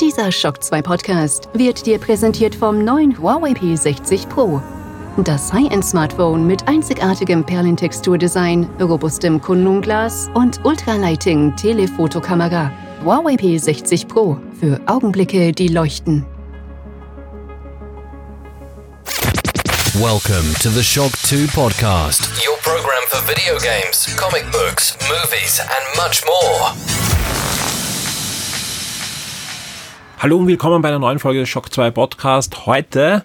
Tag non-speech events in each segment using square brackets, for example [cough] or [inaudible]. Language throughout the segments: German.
Dieser Shock 2 Podcast wird dir präsentiert vom neuen Huawei P60 Pro. Das High-End-Smartphone mit einzigartigem Perlentexturdesign, robustem Kunstglas und Ultralighting Telefotokamera. Huawei P60 Pro für Augenblicke, die leuchten. Welcome to the Shock 2 podcast, your program for video games, comic books, movies, and much more. Hallo und willkommen bei einer neuen Folge des Shock 2 Podcast. Heute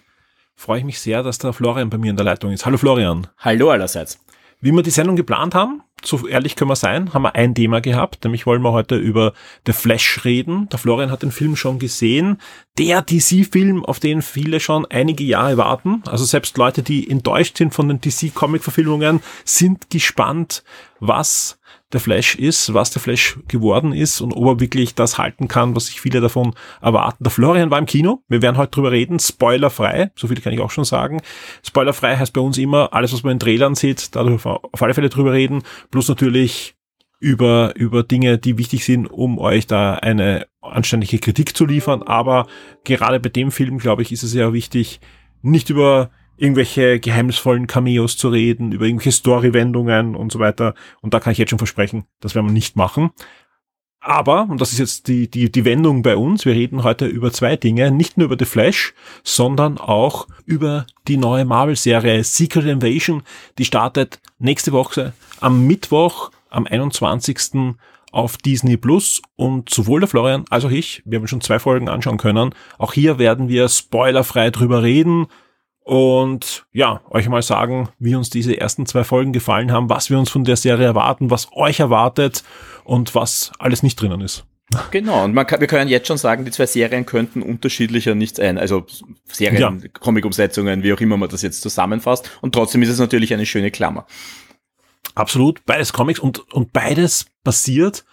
freue ich mich sehr, dass der Florian bei mir in der Leitung ist. Hallo Florian. Hallo allerseits. Wie wir die Sendung geplant haben, so ehrlich können wir sein, haben wir ein Thema gehabt, nämlich wollen wir heute über The Flash reden. Der Florian hat den Film schon gesehen. Der DC-Film, auf den viele schon einige Jahre warten. Also selbst Leute, die enttäuscht sind von den DC-Comic-Verfilmungen, sind gespannt, was der Flash ist, was der Flash geworden ist und ob er wirklich das halten kann, was sich viele davon erwarten. Der Florian war im Kino. Wir werden heute drüber reden. Spoilerfrei. So viel kann ich auch schon sagen. Spoilerfrei heißt bei uns immer, alles, was man in Trailern sieht, da auf alle Fälle drüber reden. Plus natürlich über, über Dinge, die wichtig sind, um euch da eine anständige Kritik zu liefern. Aber gerade bei dem Film, glaube ich, ist es ja wichtig, nicht über irgendwelche geheimnisvollen Cameos zu reden, über irgendwelche Story-Wendungen und so weiter. Und da kann ich jetzt schon versprechen, das werden wir nicht machen. Aber, und das ist jetzt die, die, die Wendung bei uns, wir reden heute über zwei Dinge, nicht nur über The Flash, sondern auch über die neue Marvel-Serie Secret Invasion, die startet nächste Woche am Mittwoch, am 21. auf Disney Plus und sowohl der Florian als auch ich, wir haben schon zwei Folgen anschauen können, auch hier werden wir spoilerfrei drüber reden, und ja, euch mal sagen, wie uns diese ersten zwei Folgen gefallen haben, was wir uns von der Serie erwarten, was euch erwartet und was alles nicht drinnen ist. Genau, und man kann, wir können jetzt schon sagen, die zwei Serien könnten unterschiedlicher nicht sein. Also Serien, ja. Comic-Umsetzungen, wie auch immer man das jetzt zusammenfasst. Und trotzdem ist es natürlich eine schöne Klammer. Absolut, beides Comics und, und beides basiert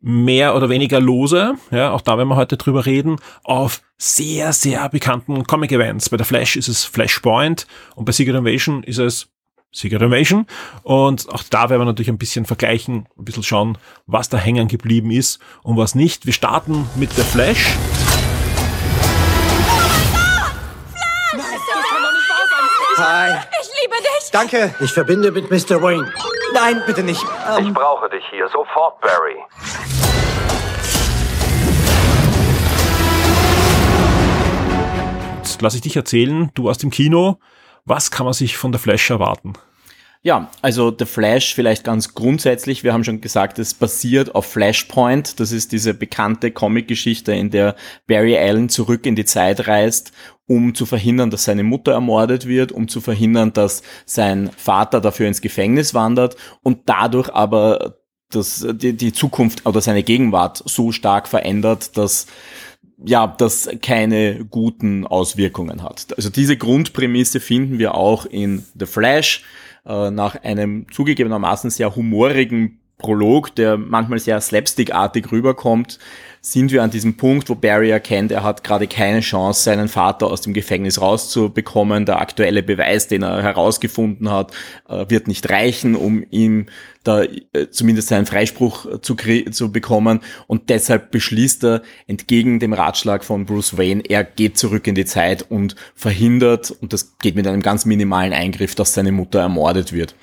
mehr oder weniger lose, ja, auch da werden wir heute drüber reden, auf sehr, sehr bekannten Comic-Events. Bei der Flash ist es Flashpoint und bei Secret Invasion ist es Secret Invasion. Und auch da werden wir natürlich ein bisschen vergleichen, ein bisschen schauen, was da hängen geblieben ist und was nicht. Wir starten mit der Flash. Hi. Liebe dich. Danke. Ich verbinde mit Mr. Wayne. Nein, bitte nicht. Ähm, ich brauche dich hier sofort, Barry. Jetzt lass ich dich erzählen, du warst im Kino. Was kann man sich von der Flash erwarten? Ja, also The Flash vielleicht ganz grundsätzlich. Wir haben schon gesagt, es basiert auf Flashpoint. Das ist diese bekannte Comic-Geschichte, in der Barry Allen zurück in die Zeit reist, um zu verhindern, dass seine Mutter ermordet wird, um zu verhindern, dass sein Vater dafür ins Gefängnis wandert und dadurch aber das, die, die Zukunft oder seine Gegenwart so stark verändert, dass ja, das keine guten Auswirkungen hat. Also diese Grundprämisse finden wir auch in The Flash äh, nach einem zugegebenermaßen sehr humorigen Prolog, der manchmal sehr slapstickartig rüberkommt, sind wir an diesem Punkt, wo Barry erkennt, er hat gerade keine Chance, seinen Vater aus dem Gefängnis rauszubekommen. Der aktuelle Beweis, den er herausgefunden hat, äh, wird nicht reichen, um ihm da äh, zumindest seinen Freispruch zu, zu bekommen. Und deshalb beschließt er entgegen dem Ratschlag von Bruce Wayne, er geht zurück in die Zeit und verhindert, und das geht mit einem ganz minimalen Eingriff, dass seine Mutter ermordet wird.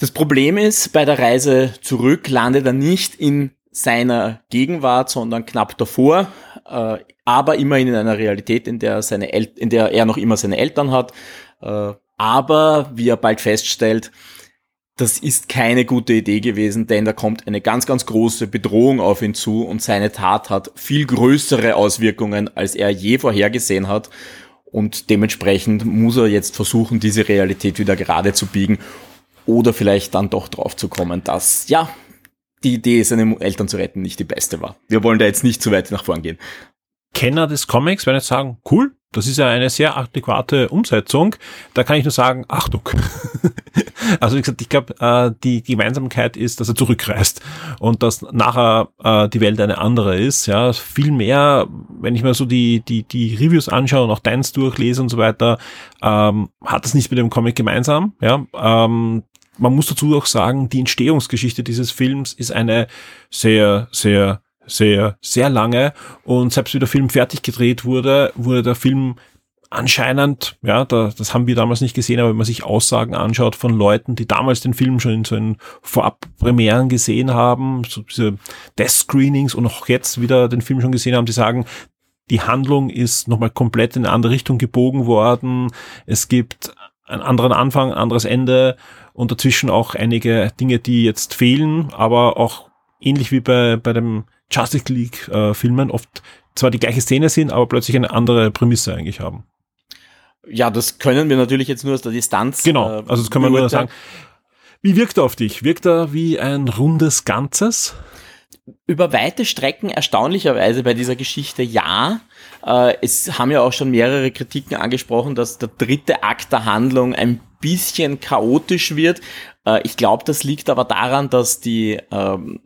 Das Problem ist, bei der Reise zurück landet er nicht in seiner Gegenwart, sondern knapp davor, äh, aber immerhin in einer Realität, in der, seine El in der er noch immer seine Eltern hat. Äh, aber, wie er bald feststellt, das ist keine gute Idee gewesen, denn da kommt eine ganz, ganz große Bedrohung auf ihn zu und seine Tat hat viel größere Auswirkungen, als er je vorhergesehen hat. Und dementsprechend muss er jetzt versuchen, diese Realität wieder gerade zu biegen oder vielleicht dann doch drauf zu kommen, dass, ja, die Idee, seine Eltern zu retten, nicht die beste war. Wir wollen da jetzt nicht zu weit nach vorn gehen. Kenner des Comics werden jetzt sagen, cool, das ist ja eine sehr adäquate Umsetzung. Da kann ich nur sagen, Achtung. [laughs] also wie gesagt, ich glaube, äh, die, Gemeinsamkeit ist, dass er zurückreist und dass nachher äh, die Welt eine andere ist. Ja, viel mehr, wenn ich mir so die, die, die Reviews anschaue und auch deins durchlese und so weiter, ähm, hat das nicht mit dem Comic gemeinsam. Ja, ähm, man muss dazu auch sagen, die Entstehungsgeschichte dieses Films ist eine sehr, sehr sehr, sehr lange. Und selbst wie der Film fertig gedreht wurde, wurde der Film anscheinend, ja, da, das haben wir damals nicht gesehen, aber wenn man sich Aussagen anschaut von Leuten, die damals den Film schon in so einen Vorab-Premieren gesehen haben, so diese Death-Screenings und auch jetzt wieder den Film schon gesehen haben, die sagen, die Handlung ist nochmal komplett in eine andere Richtung gebogen worden. Es gibt einen anderen Anfang, ein anderes Ende und dazwischen auch einige Dinge, die jetzt fehlen, aber auch ähnlich wie bei, bei dem Justice League äh, Filmen oft zwar die gleiche Szene sind, aber plötzlich eine andere Prämisse eigentlich haben. Ja, das können wir natürlich jetzt nur aus der Distanz. Genau, äh, also das können wir nur sagen. Wie wirkt er auf dich? Wirkt er wie ein rundes Ganzes? Über weite Strecken erstaunlicherweise bei dieser Geschichte ja. Äh, es haben ja auch schon mehrere Kritiken angesprochen, dass der dritte Akt der Handlung ein bisschen chaotisch wird. Äh, ich glaube, das liegt aber daran, dass die, ähm,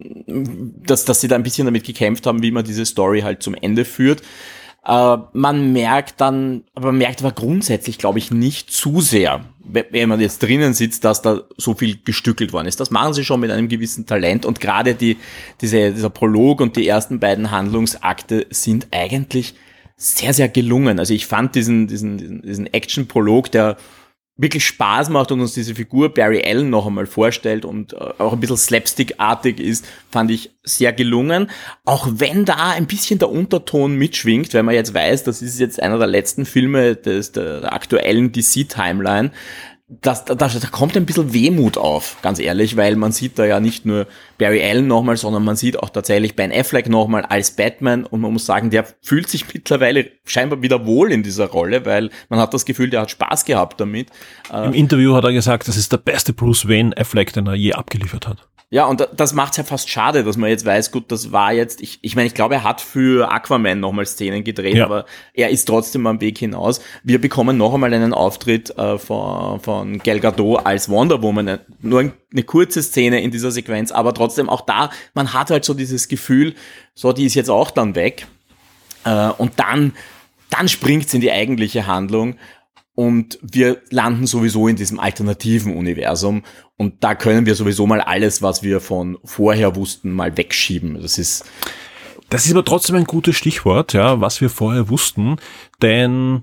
dass, dass sie da ein bisschen damit gekämpft haben, wie man diese Story halt zum Ende führt. Äh, man merkt dann, aber man merkt aber grundsätzlich, glaube ich, nicht zu sehr, wenn man jetzt drinnen sitzt, dass da so viel gestückelt worden ist. Das machen sie schon mit einem gewissen Talent und gerade die, diese, dieser Prolog und die ersten beiden Handlungsakte sind eigentlich sehr, sehr gelungen. Also ich fand diesen, diesen, diesen Action-Prolog, der wirklich Spaß macht und uns diese Figur Barry Allen noch einmal vorstellt und äh, auch ein bisschen slapstick-artig ist, fand ich sehr gelungen. Auch wenn da ein bisschen der Unterton mitschwingt, weil man jetzt weiß, das ist jetzt einer der letzten Filme des, der, aktuellen DC-Timeline, das, da, da kommt ein bisschen Wehmut auf, ganz ehrlich, weil man sieht da ja nicht nur Barry Allen nochmal, sondern man sieht auch tatsächlich Ben Affleck nochmal als Batman und man muss sagen, der fühlt sich [laughs] mittlerweile scheinbar wieder wohl in dieser Rolle, weil man hat das Gefühl, der hat Spaß gehabt damit. Im Interview hat er gesagt, das ist der beste Bruce Wayne Affleck, den er je abgeliefert hat. Ja, und das macht's ja fast schade, dass man jetzt weiß, gut, das war jetzt, ich, ich meine, ich glaube, er hat für Aquaman nochmal Szenen gedreht, ja. aber er ist trotzdem am Weg hinaus. Wir bekommen noch einmal einen Auftritt äh, von, von Gal Gadot als Wonder Woman. Nur eine kurze Szene in dieser Sequenz, aber trotzdem auch da, man hat halt so dieses Gefühl, so, die ist jetzt auch dann weg. Äh, und dann, dann springt's in die eigentliche Handlung und wir landen sowieso in diesem alternativen Universum und da können wir sowieso mal alles, was wir von vorher wussten, mal wegschieben. Das ist das ist aber trotzdem ein gutes Stichwort, ja, was wir vorher wussten, denn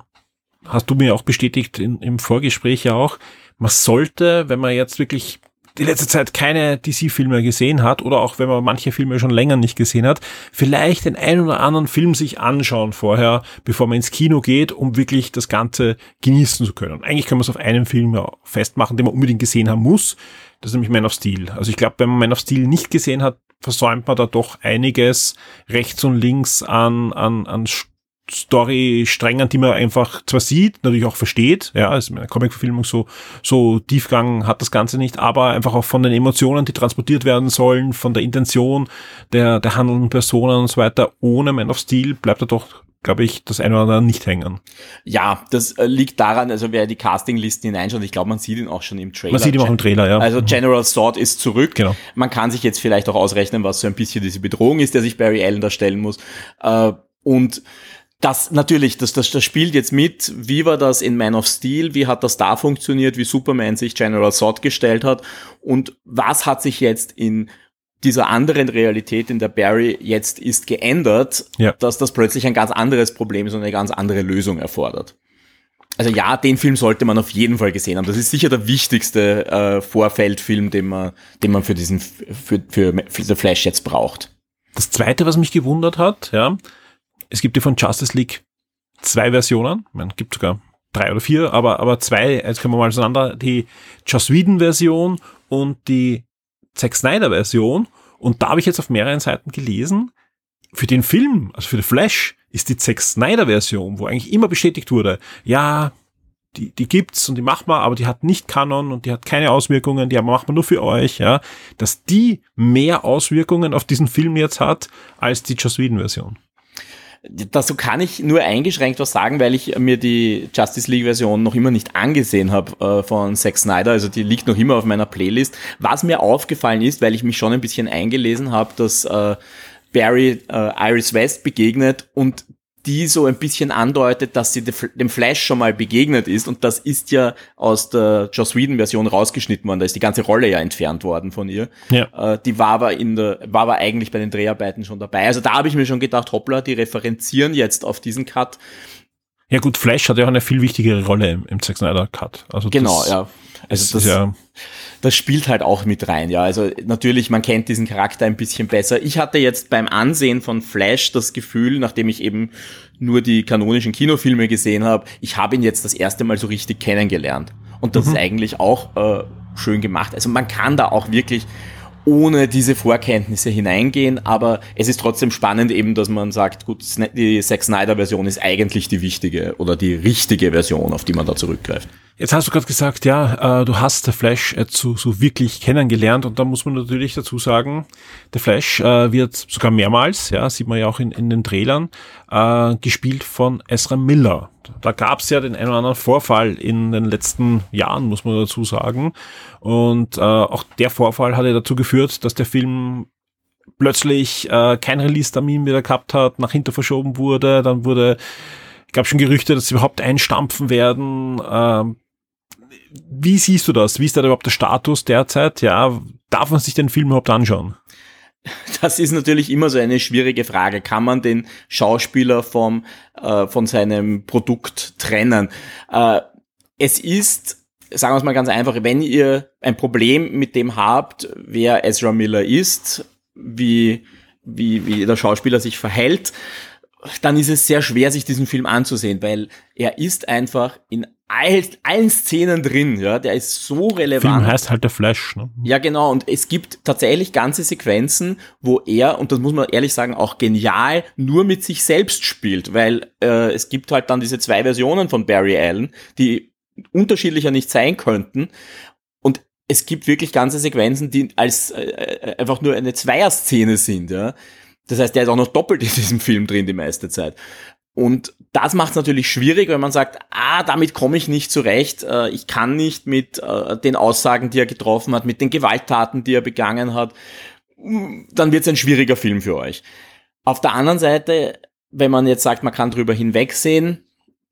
hast du mir auch bestätigt in, im Vorgespräch ja auch, man sollte, wenn man jetzt wirklich die letzte Zeit keine DC-Filme gesehen hat oder auch wenn man manche Filme schon länger nicht gesehen hat, vielleicht den einen oder anderen Film sich anschauen vorher, bevor man ins Kino geht, um wirklich das Ganze genießen zu können. Und eigentlich kann man es auf einen Film festmachen, den man unbedingt gesehen haben muss. Das ist nämlich Man of Steel. Also ich glaube, wenn man Man of Steel nicht gesehen hat, versäumt man da doch einiges rechts und links an, an, an Story-Strängen, die man einfach zwar sieht, natürlich auch versteht, ja, also eine Comic-Verfilmung so, so Tiefgang hat das Ganze nicht, aber einfach auch von den Emotionen, die transportiert werden sollen, von der Intention der, der handelnden Personen und so weiter, ohne Man of Steel bleibt er doch glaube ich, das eine oder andere nicht hängen. Ja, das äh, liegt daran, also wer die Castinglisten hineinschaut, ich glaube, man sieht ihn auch schon im Trailer. Man sieht ihn auch im Trailer, ja. Also General Sword ist zurück. Genau. Man kann sich jetzt vielleicht auch ausrechnen, was so ein bisschen diese Bedrohung ist, der sich Barry Allen da stellen muss. Äh, und das natürlich, das, das, das spielt jetzt mit. Wie war das in Man of Steel? Wie hat das da funktioniert? Wie Superman sich General Zod gestellt hat? Und was hat sich jetzt in dieser anderen Realität, in der Barry jetzt ist, geändert, ja. dass das plötzlich ein ganz anderes Problem ist und eine ganz andere Lösung erfordert? Also ja, den Film sollte man auf jeden Fall gesehen haben. Das ist sicher der wichtigste äh, Vorfeldfilm, den man, den man für diesen für, für, für The Flash jetzt braucht. Das zweite, was mich gewundert hat, ja, es gibt ja von Justice League zwei Versionen. Man gibt sogar drei oder vier, aber, aber zwei, jetzt können wir mal auseinander, die Joss Whedon Version und die Zack Snyder Version. Und da habe ich jetzt auf mehreren Seiten gelesen, für den Film, also für The Flash, ist die Zack Snyder Version, wo eigentlich immer bestätigt wurde, ja, die, die gibt's und die macht man, aber die hat nicht Kanon und die hat keine Auswirkungen, die macht man nur für euch, ja, dass die mehr Auswirkungen auf diesen Film jetzt hat als die Joss Whedon Version. Dazu kann ich nur eingeschränkt was sagen, weil ich mir die Justice League Version noch immer nicht angesehen habe äh, von Zack Snyder. Also die liegt noch immer auf meiner Playlist. Was mir aufgefallen ist, weil ich mich schon ein bisschen eingelesen habe, dass äh, Barry äh, Iris West begegnet und die so ein bisschen andeutet, dass sie dem Flash schon mal begegnet ist. Und das ist ja aus der Joss Whedon-Version rausgeschnitten worden. Da ist die ganze Rolle ja entfernt worden von ihr. Ja. Äh, die war aber in der, war aber eigentlich bei den Dreharbeiten schon dabei. Also da habe ich mir schon gedacht, hoppla, die referenzieren jetzt auf diesen Cut. Ja gut, Flash hat ja auch eine viel wichtigere Rolle im, im Zack Snyder Cut. Also Genau, ja. Also das, ja, das spielt halt auch mit rein, ja. Also natürlich, man kennt diesen Charakter ein bisschen besser. Ich hatte jetzt beim Ansehen von Flash das Gefühl, nachdem ich eben nur die kanonischen Kinofilme gesehen habe, ich habe ihn jetzt das erste Mal so richtig kennengelernt. Und das ist eigentlich auch äh, schön gemacht. Also man kann da auch wirklich ohne diese Vorkenntnisse hineingehen, aber es ist trotzdem spannend eben, dass man sagt, gut, die Zack Snyder Version ist eigentlich die wichtige oder die richtige Version, auf die man da zurückgreift. Jetzt hast du gerade gesagt, ja, äh, du hast The Flash jetzt so, so wirklich kennengelernt und da muss man natürlich dazu sagen, The Flash äh, wird sogar mehrmals, ja, sieht man ja auch in, in den Trailern, äh, gespielt von Ezra Miller. Da gab es ja den einen oder anderen Vorfall in den letzten Jahren, muss man dazu sagen. Und äh, auch der Vorfall hatte dazu geführt, dass der Film plötzlich äh, kein Release-Termin wieder gehabt hat, nach hinter verschoben wurde, dann wurde gab schon Gerüchte, dass sie überhaupt einstampfen werden. Ähm, wie siehst du das? Wie ist da überhaupt der Status derzeit? Ja, darf man sich den Film überhaupt anschauen? Das ist natürlich immer so eine schwierige Frage. Kann man den Schauspieler vom, äh, von seinem Produkt trennen? Äh, es ist, sagen wir es mal ganz einfach, wenn ihr ein Problem mit dem habt, wer Ezra Miller ist, wie, wie, wie der Schauspieler sich verhält, dann ist es sehr schwer, sich diesen Film anzusehen, weil er ist einfach in all, allen Szenen drin, ja, der ist so relevant. Film heißt halt der Flash, ne? Ja, genau, und es gibt tatsächlich ganze Sequenzen, wo er, und das muss man ehrlich sagen, auch genial, nur mit sich selbst spielt, weil äh, es gibt halt dann diese zwei Versionen von Barry Allen, die unterschiedlicher nicht sein könnten, und es gibt wirklich ganze Sequenzen, die als äh, äh einfach nur eine Zweierszene sind, ja. Das heißt, der ist auch noch doppelt in diesem Film drin die meiste Zeit. Und das macht es natürlich schwierig, wenn man sagt, ah, damit komme ich nicht zurecht, äh, ich kann nicht mit äh, den Aussagen, die er getroffen hat, mit den Gewalttaten, die er begangen hat, dann wird es ein schwieriger Film für euch. Auf der anderen Seite, wenn man jetzt sagt, man kann drüber hinwegsehen,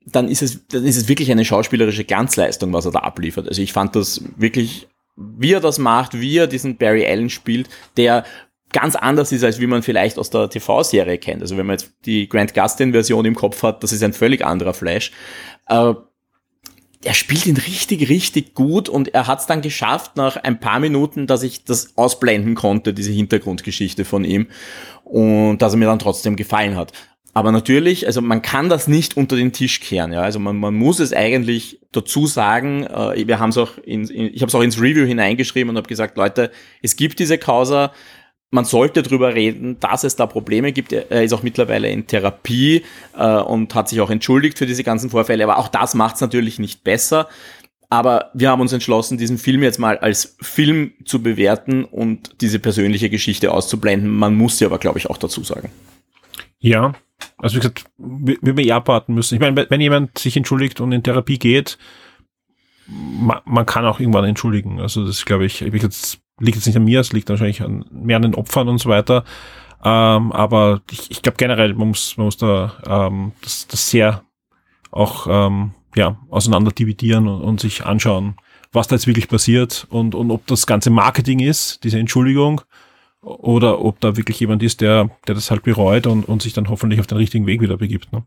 dann ist es, dann ist es wirklich eine schauspielerische Glanzleistung, was er da abliefert. Also ich fand das wirklich, wie er das macht, wie er diesen Barry Allen spielt, der ganz anders ist, als wie man vielleicht aus der TV-Serie kennt. Also wenn man jetzt die Grant Gustin-Version im Kopf hat, das ist ein völlig anderer Flash. Äh, er spielt ihn richtig, richtig gut und er hat es dann geschafft nach ein paar Minuten, dass ich das ausblenden konnte, diese Hintergrundgeschichte von ihm und dass er mir dann trotzdem gefallen hat. Aber natürlich, also man kann das nicht unter den Tisch kehren, ja. Also man, man muss es eigentlich dazu sagen. Äh, wir haben es auch in, in ich habe es auch ins Review hineingeschrieben und habe gesagt, Leute, es gibt diese Causa, man sollte drüber reden, dass es da Probleme gibt. Er ist auch mittlerweile in Therapie äh, und hat sich auch entschuldigt für diese ganzen Vorfälle. Aber auch das macht es natürlich nicht besser. Aber wir haben uns entschlossen, diesen Film jetzt mal als Film zu bewerten und diese persönliche Geschichte auszublenden. Man muss sie aber, glaube ich, auch dazu sagen. Ja, also wie gesagt, wir, wir ja abwarten müssen. Ich meine, wenn jemand sich entschuldigt und in Therapie geht, man, man kann auch irgendwann entschuldigen. Also das glaube ich, ich jetzt liegt jetzt nicht an mir, es liegt wahrscheinlich an, mehr an den Opfern und so weiter. Ähm, aber ich, ich glaube generell, man muss, man muss da ähm, das, das sehr auch ähm, ja, auseinander dividieren und, und sich anschauen, was da jetzt wirklich passiert und, und ob das ganze Marketing ist, diese Entschuldigung, oder ob da wirklich jemand ist, der, der das halt bereut und, und sich dann hoffentlich auf den richtigen Weg wieder begibt. Ne?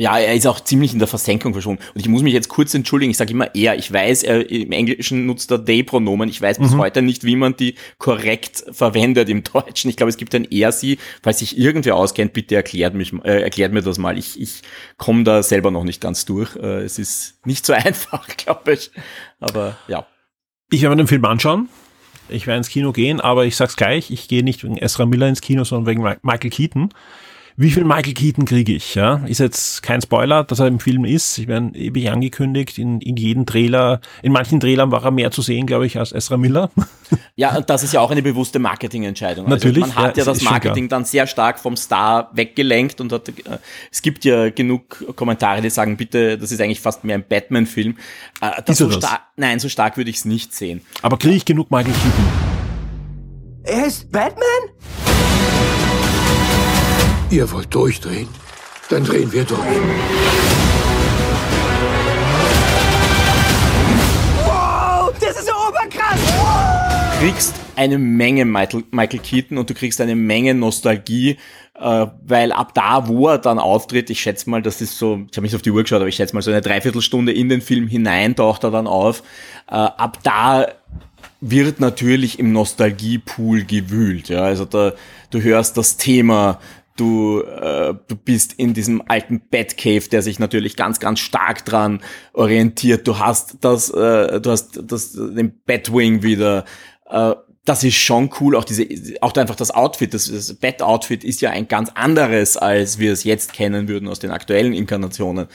Ja, er ist auch ziemlich in der Versenkung verschwunden. Und ich muss mich jetzt kurz entschuldigen, ich sage immer er. Ich weiß, er, im Englischen nutzt er they-Pronomen. Ich weiß bis mhm. heute nicht, wie man die korrekt verwendet im Deutschen. Ich glaube, es gibt ein er, sie. Falls sich irgendwer auskennt, bitte erklärt, mich, äh, erklärt mir das mal. Ich, ich komme da selber noch nicht ganz durch. Äh, es ist nicht so [laughs] einfach, glaube ich. Aber ja. Ich werde mir den Film anschauen. Ich werde ins Kino gehen, aber ich sag's gleich, ich gehe nicht wegen Ezra Miller ins Kino, sondern wegen Michael Keaton wie viel Michael Keaton kriege ich? Ja? Ist jetzt kein Spoiler, dass er im Film ist. Ich werde ewig angekündigt. In, in jedem Trailer, in manchen Trailern war er mehr zu sehen, glaube ich, als Ezra Miller. [laughs] Ja, und das ist ja auch eine bewusste Marketingentscheidung. Also Natürlich. man hat ja, ja das Marketing dann sehr stark vom Star weggelenkt und hat, äh, es gibt ja genug Kommentare, die sagen, bitte, das ist eigentlich fast mehr ein Batman-Film. Äh, das so das? Nein, so stark würde ich es nicht sehen. Aber kriege ich genug Michael Keaton? Er ist Batman? Ihr wollt durchdrehen? Dann drehen wir durch. Wow, das ist ja oberkrass! Du kriegst eine Menge Michael, Michael Keaton und du kriegst eine Menge Nostalgie, äh, weil ab da, wo er dann auftritt, ich schätze mal, das ist so, ich habe mich auf die Uhr geschaut, aber ich schätze mal so eine Dreiviertelstunde in den Film hinein taucht er dann auf. Äh, ab da wird natürlich im Nostalgiepool gewühlt. Ja, also da, du hörst das Thema, du, äh, du bist in diesem alten Batcave, der sich natürlich ganz, ganz stark dran orientiert. Du hast das, äh, du hast das, den Batwing wieder. Äh, das ist schon cool. Auch diese, auch einfach das Outfit, das, das Bat-Outfit ist ja ein ganz anderes, als wir es jetzt kennen würden aus den aktuellen Inkarnationen.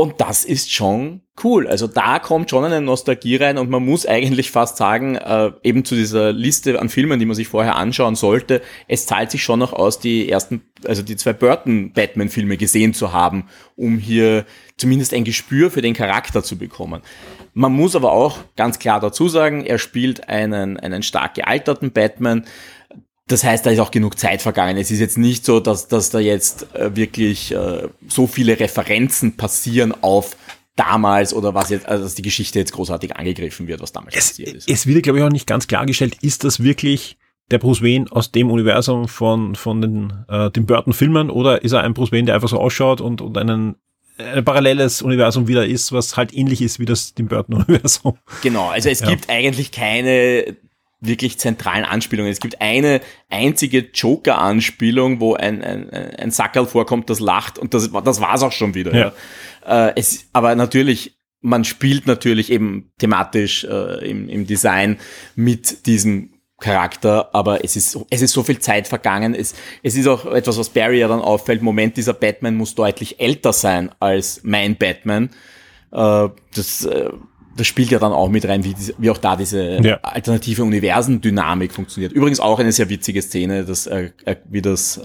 Und das ist schon cool. Also da kommt schon eine Nostalgie rein und man muss eigentlich fast sagen, äh, eben zu dieser Liste an Filmen, die man sich vorher anschauen sollte, es zahlt sich schon noch aus, die ersten, also die zwei Burton-Batman-Filme gesehen zu haben, um hier zumindest ein Gespür für den Charakter zu bekommen. Man muss aber auch ganz klar dazu sagen, er spielt einen, einen stark gealterten Batman, das heißt, da ist auch genug Zeit vergangen. Es ist jetzt nicht so, dass, dass da jetzt äh, wirklich äh, so viele Referenzen passieren auf damals oder was jetzt, also dass die Geschichte jetzt großartig angegriffen wird, was damals Es, passiert ist. es wird, glaube ich, auch nicht ganz klargestellt, ist das wirklich der Bruce Wayne aus dem Universum von, von den, äh, den Burton-Filmen oder ist er ein Bruce Wayne, der einfach so ausschaut und, und einen, ein paralleles Universum wieder ist, was halt ähnlich ist wie das dem Burton-Universum? Genau, also es Ja. gibt eigentlich keine wirklich zentralen Anspielungen. Es gibt eine einzige Joker-Anspielung, wo ein, ein, ein Sackerl vorkommt, das lacht und das, das war's auch schon wieder. Ja. Ja. Äh, es, aber natürlich, man spielt natürlich eben thematisch äh, im, im Design mit diesem Charakter, aber es ist, es ist so viel Zeit vergangen. Es, es ist auch etwas, was Barry ja dann auffällt. Moment, dieser Batman muss deutlich älter sein als mein Batman. Äh, das, äh, das spielt ja dann auch mit rein, wie, wie auch da diese Ja. alternative Universendynamik funktioniert. Übrigens auch eine sehr witzige Szene, dass, äh, äh, wie das äh,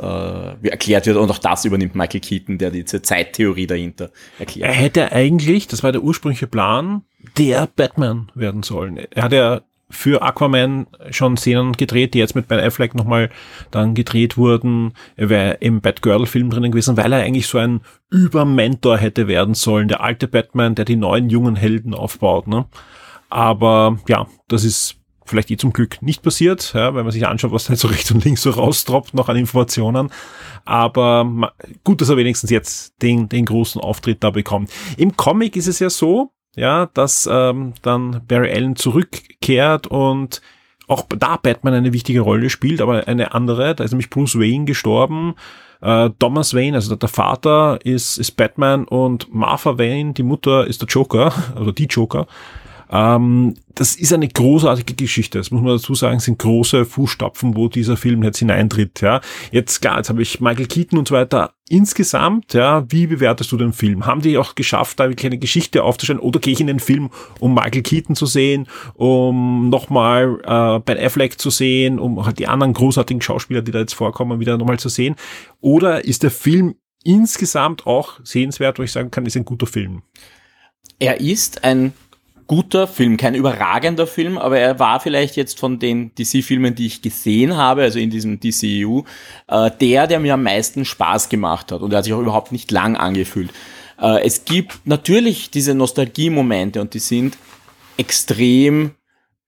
wie erklärt wird und auch das übernimmt Michael Keaton, der diese Zeittheorie dahinter Er erklärt. hätte eigentlich, das war der ursprüngliche Plan, der Batman werden sollen. Er hat ja für Aquaman schon Szenen gedreht, die jetzt mit Ben Affleck nochmal dann gedreht wurden. Er wäre im Batgirl-Film drinnen gewesen, weil er eigentlich so ein Übermentor hätte werden sollen. Der alte Batman, der die neuen jungen Helden aufbaut. Ne? Aber ja, das ist vielleicht eh zum Glück nicht passiert, ja, wenn man sich anschaut, was da jetzt so rechts und links so raustroppt noch an Informationen. Aber gut, dass er wenigstens jetzt den, den großen Auftritt da bekommt. Im Comic ist es ja so, ja, dass ähm, dann Barry Allen zurückkehrt und auch da Batman eine wichtige Rolle spielt, aber eine andere. Da ist nämlich Bruce Wayne gestorben. Äh, Thomas Wayne, also der Vater, ist, ist Batman und Martha Wayne, die Mutter, ist der Joker, [laughs] also die Joker. Ähm, das ist eine großartige Geschichte. Das muss man dazu sagen, sind große Fußstapfen, wo dieser Film jetzt hineintritt. Ja, jetzt klar, jetzt habe ich Michael Keaton und so weiter. Insgesamt, ja, wie bewertest du den Film? Haben die auch geschafft, da wirklich eine Geschichte aufzustellen? Oder gehe ich in den Film, um Michael Keaton zu sehen, um nochmal äh, Ben Affleck zu sehen, um halt die anderen großartigen Schauspieler, die da jetzt vorkommen, wieder nochmal zu sehen? Oder ist der Film insgesamt auch sehenswert, wo ich sagen kann, ist ein guter Film? Er ist ein guter Film, kein überragender Film, aber er war vielleicht jetzt von den DC-Filmen, die ich gesehen habe, also in diesem DCU, äh, der, der mir am meisten Spaß gemacht hat und er hat sich auch überhaupt nicht lang angefühlt. Äh, es gibt natürlich diese Nostalgie-Momente und die sind extrem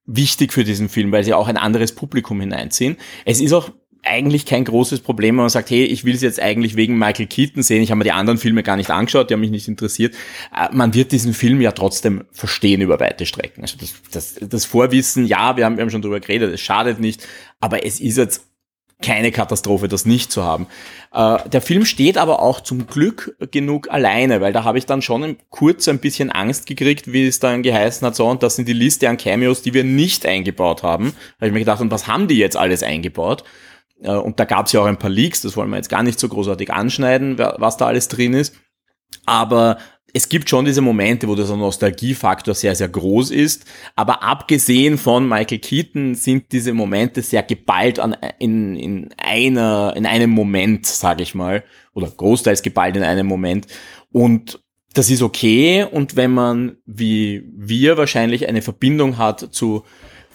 wichtig für diesen Film, weil sie auch ein anderes Publikum hineinziehen. Es ist auch eigentlich kein großes Problem, wenn man sagt, hey, ich will es jetzt eigentlich wegen Michael Keaton sehen. Ich habe mir die anderen Filme gar nicht angeschaut, die haben mich nicht interessiert. Äh, Man wird diesen Film ja trotzdem verstehen über weite Strecken. Also das, das, das Vorwissen, ja, wir haben, wir haben schon drüber geredet, es schadet nicht, aber es ist jetzt keine Katastrophe, das nicht zu haben. Äh, der Film steht aber auch zum Glück genug alleine, weil da habe ich dann schon kurz ein bisschen Angst gekriegt, wie es dann geheißen hat, so, und das sind die Liste an Cameos, die wir nicht eingebaut haben. Da habe ich mir gedacht, und was haben die jetzt alles eingebaut? Äh, und da gab es ja auch ein paar Leaks, das wollen wir jetzt gar nicht so großartig anschneiden, was da alles drin ist. Aber es gibt schon diese Momente, wo dieser Nostalgiefaktor sehr, sehr groß ist. Aber abgesehen von Michael Keaton sind diese Momente sehr geballt an, in, in, einer, in einem Moment, sage ich mal. Oder großteils geballt in einem Moment. Und das ist okay. Und wenn man, wie wir wahrscheinlich, eine Verbindung hat zu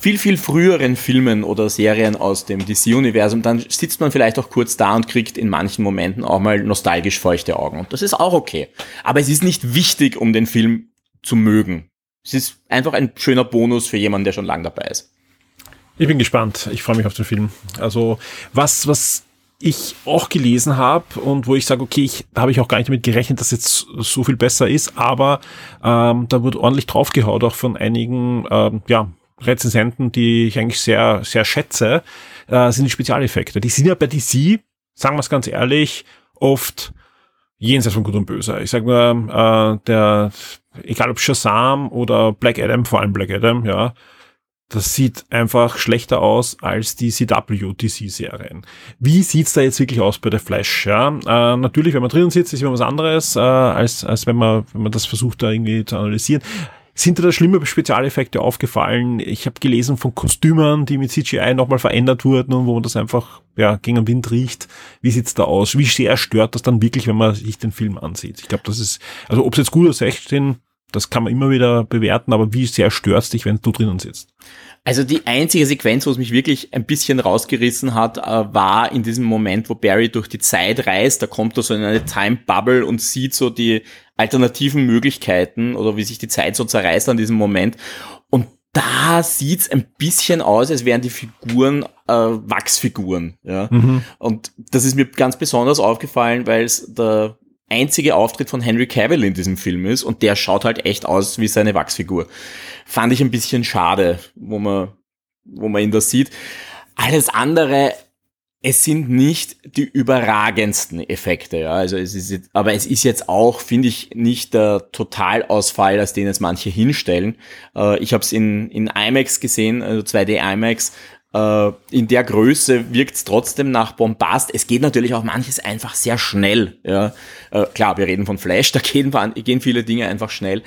viel, viel früheren Filmen oder Serien aus dem DC-Universum, dann sitzt man vielleicht auch kurz da und kriegt in manchen Momenten auch mal nostalgisch feuchte Augen. Und das ist auch okay. Aber es ist nicht wichtig, um den Film zu mögen. Es ist einfach ein schöner Bonus für jemanden, der schon lang dabei ist. Ich bin gespannt. Ich freue mich auf den Film. Also was, was ich auch gelesen habe und wo ich sage, okay, ich da habe ich auch gar nicht damit gerechnet, dass jetzt so viel besser ist, aber ähm, da wurde ordentlich draufgehaut, auch von einigen ähm, ja, Rezensenten, die ich eigentlich sehr, sehr schätze, äh, sind die Spezialeffekte. Die sind ja bei DC, sagen wir es ganz ehrlich, oft jenseits von Gut und Böse. Ich sage nur, äh, der, egal ob Shazam oder Black Adam, vor allem Black Adam, ja, das sieht einfach schlechter aus als die CW-DC-Serien. Wie sieht's da jetzt wirklich aus bei der Flash? Ja, äh, natürlich, wenn man drinnen sitzt, ist immer was anderes, äh, als, als wenn man, wenn man das versucht, da irgendwie zu analysieren. Sind dir da schlimme Spezialeffekte aufgefallen? Ich habe gelesen von Kostümern, die mit CGI nochmal verändert wurden und wo man das einfach ja, gegen den Wind riecht. Wie sieht's da aus? Wie sehr stört das dann wirklich, wenn man sich den Film ansieht? Ich glaube, das ist, also ob es jetzt gut oder schlecht sind, das kann man immer wieder bewerten, aber wie sehr stört's dich, wenn du drinnen sitzt? Also die einzige Sequenz, wo es mich wirklich ein bisschen rausgerissen hat, äh, war in diesem Moment, wo Barry durch die Zeit reist. Da kommt er so in eine Time Bubble und sieht so die alternativen Möglichkeiten oder wie sich die Zeit so zerreißt an diesem Moment. Und da sieht's ein bisschen aus, als wären die Figuren äh, Wachsfiguren. Ja? Mhm. Und das ist mir ganz besonders aufgefallen, weil es der einzige Auftritt von Henry Cavill in diesem Film ist und der schaut halt echt aus wie seine Wachsfigur. Fand ich ein bisschen schade, wo man, wo man ihn da sieht. Alles andere, es sind nicht die überragendsten Effekte, ja. Also es ist jetzt, aber es ist jetzt auch, finde ich, nicht der Totalausfall, als den es manche hinstellen. Äh, ich habe es in, in IMAX gesehen, also 2D IMAX, in der Größe wirkt es trotzdem nach Bombast. Es geht natürlich auch manches einfach sehr schnell. Ja. Äh, klar, wir reden von Flash, [laughs] da gehen, gehen viele Dinge einfach schnell.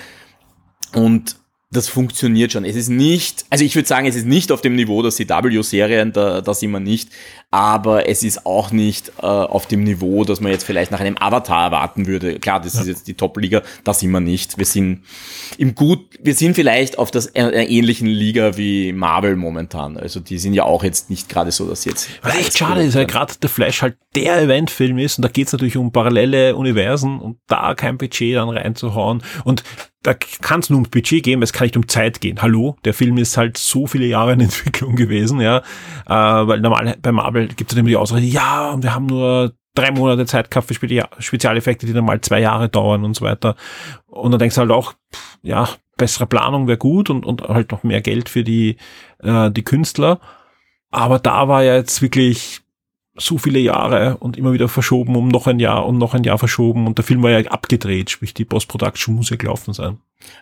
Und das funktioniert schon. Es ist nicht, also ich würde sagen, es ist nicht auf dem Niveau der CW-Serien, da, da sind wir nicht, aber es ist auch nicht äh, auf dem Niveau, dass man jetzt vielleicht nach einem Avatar erwarten würde. Klar, das ja. ist jetzt die Top-Liga, da sind wir nicht. Wir sind im Gut, wir sind vielleicht auf das einer ähnlichen Liga wie Marvel momentan. Also die sind ja auch jetzt nicht gerade so, dass jetzt. Was echt schade ist, weil gerade der Flash halt der Eventfilm ist und da geht es natürlich um parallele Universen und da kein Budget dann reinzuhauen und da kann es nur um Budget gehen, es kann nicht um Zeit gehen. Hallo, der Film ist halt so viele Jahre in [laughs] Entwicklung gewesen, ja, äh, weil normal bei Marvel gibt es immer die Ausrede, ja, wir haben nur drei Monate Zeit gehabt für Spezialeffekte, die dann mal zwei Jahre dauern und so weiter. Und dann denkst du halt auch, pff, ja, bessere Planung wäre gut und, und halt noch mehr Geld für die, äh, die Künstler. Aber da war ja jetzt wirklich so viele Jahre und immer wieder verschoben um noch ein Jahr und noch ein Jahr verschoben und der Film war ja abgedreht, sprich die Post-Production muss ja gelaufen sein.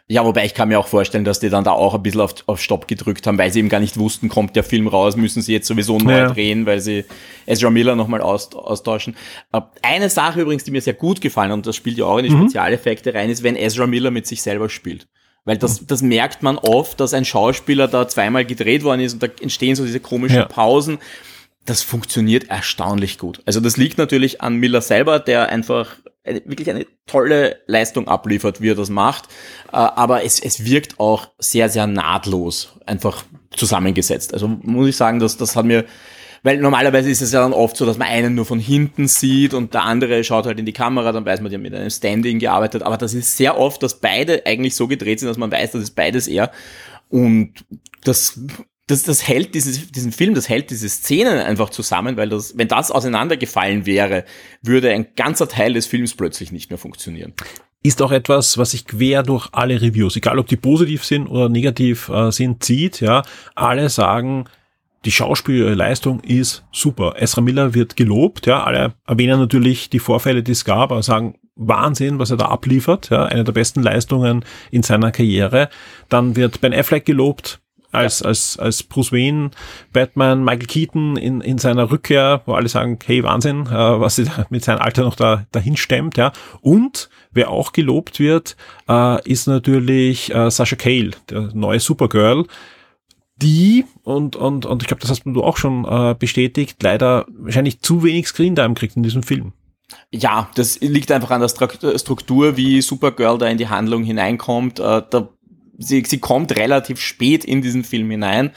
Ja, wobei ich kann mir auch vorstellen, dass die dann da auch ein bisschen auf, auf Stopp gedrückt haben, weil sie eben gar nicht wussten, kommt der Film raus, müssen sie jetzt sowieso neu ja. drehen, weil sie Ezra Miller nochmal aus, austauschen. Äh, eine Sache übrigens, die mir sehr gut gefallen und das spielt ja auch in die mhm. Spezialeffekte rein, ist, wenn Ezra Miller mit sich selber spielt. Weil das, das merkt man oft, dass ein Schauspieler da zweimal gedreht worden ist und da entstehen so diese komischen ja. Pausen das funktioniert erstaunlich gut. Also das liegt natürlich an Miller selber, der einfach wirklich eine tolle Leistung abliefert, wie er das macht. Äh, aber es, es wirkt auch sehr, sehr nahtlos einfach zusammengesetzt. Also muss ich sagen, dass das hat mir, weil normalerweise ist es ja dann oft so, dass man einen nur von hinten sieht und der andere schaut halt in die Kamera, dann weiß man, die haben mit einem Standing gearbeitet. Aber das ist sehr oft, dass beide eigentlich so gedreht sind, dass man weiß, das ist beides er. Und das das, das hält dieses, diesen Film, das hält diese Szenen einfach zusammen, weil das, wenn das auseinandergefallen wäre, würde ein ganzer Teil des Films plötzlich nicht mehr funktionieren. Ist auch etwas, was sich quer durch alle Reviews, egal ob die positiv sind oder negativ äh, sind, zieht, ja. Alle sagen, die Schauspielleistung ist super. Ezra Miller wird gelobt, ja. Alle erwähnen natürlich die Vorfälle, die es gab, aber sagen, Wahnsinn, was er da abliefert, ja. Eine der besten Leistungen in seiner Karriere. Dann wird Ben Affleck gelobt, als, ja. als, als Bruce Wayne, Batman, Michael Keaton in, in seiner Rückkehr, wo alle sagen, hey, Wahnsinn, äh, was sie mit seinem Alter noch da, dahin stemmt, ja. Und wer auch gelobt wird, äh, ist natürlich äh, Sasha Cale, der neue Supergirl, die, und, und, und ich glaube, das hast du auch schon äh, bestätigt, leider wahrscheinlich zu wenig Screentime kriegt in diesem Film. Ja, das liegt einfach an der Struktur, wie Supergirl da in die Handlung hineinkommt. Äh, da sie, sie kommt relativ spät in diesen Film hinein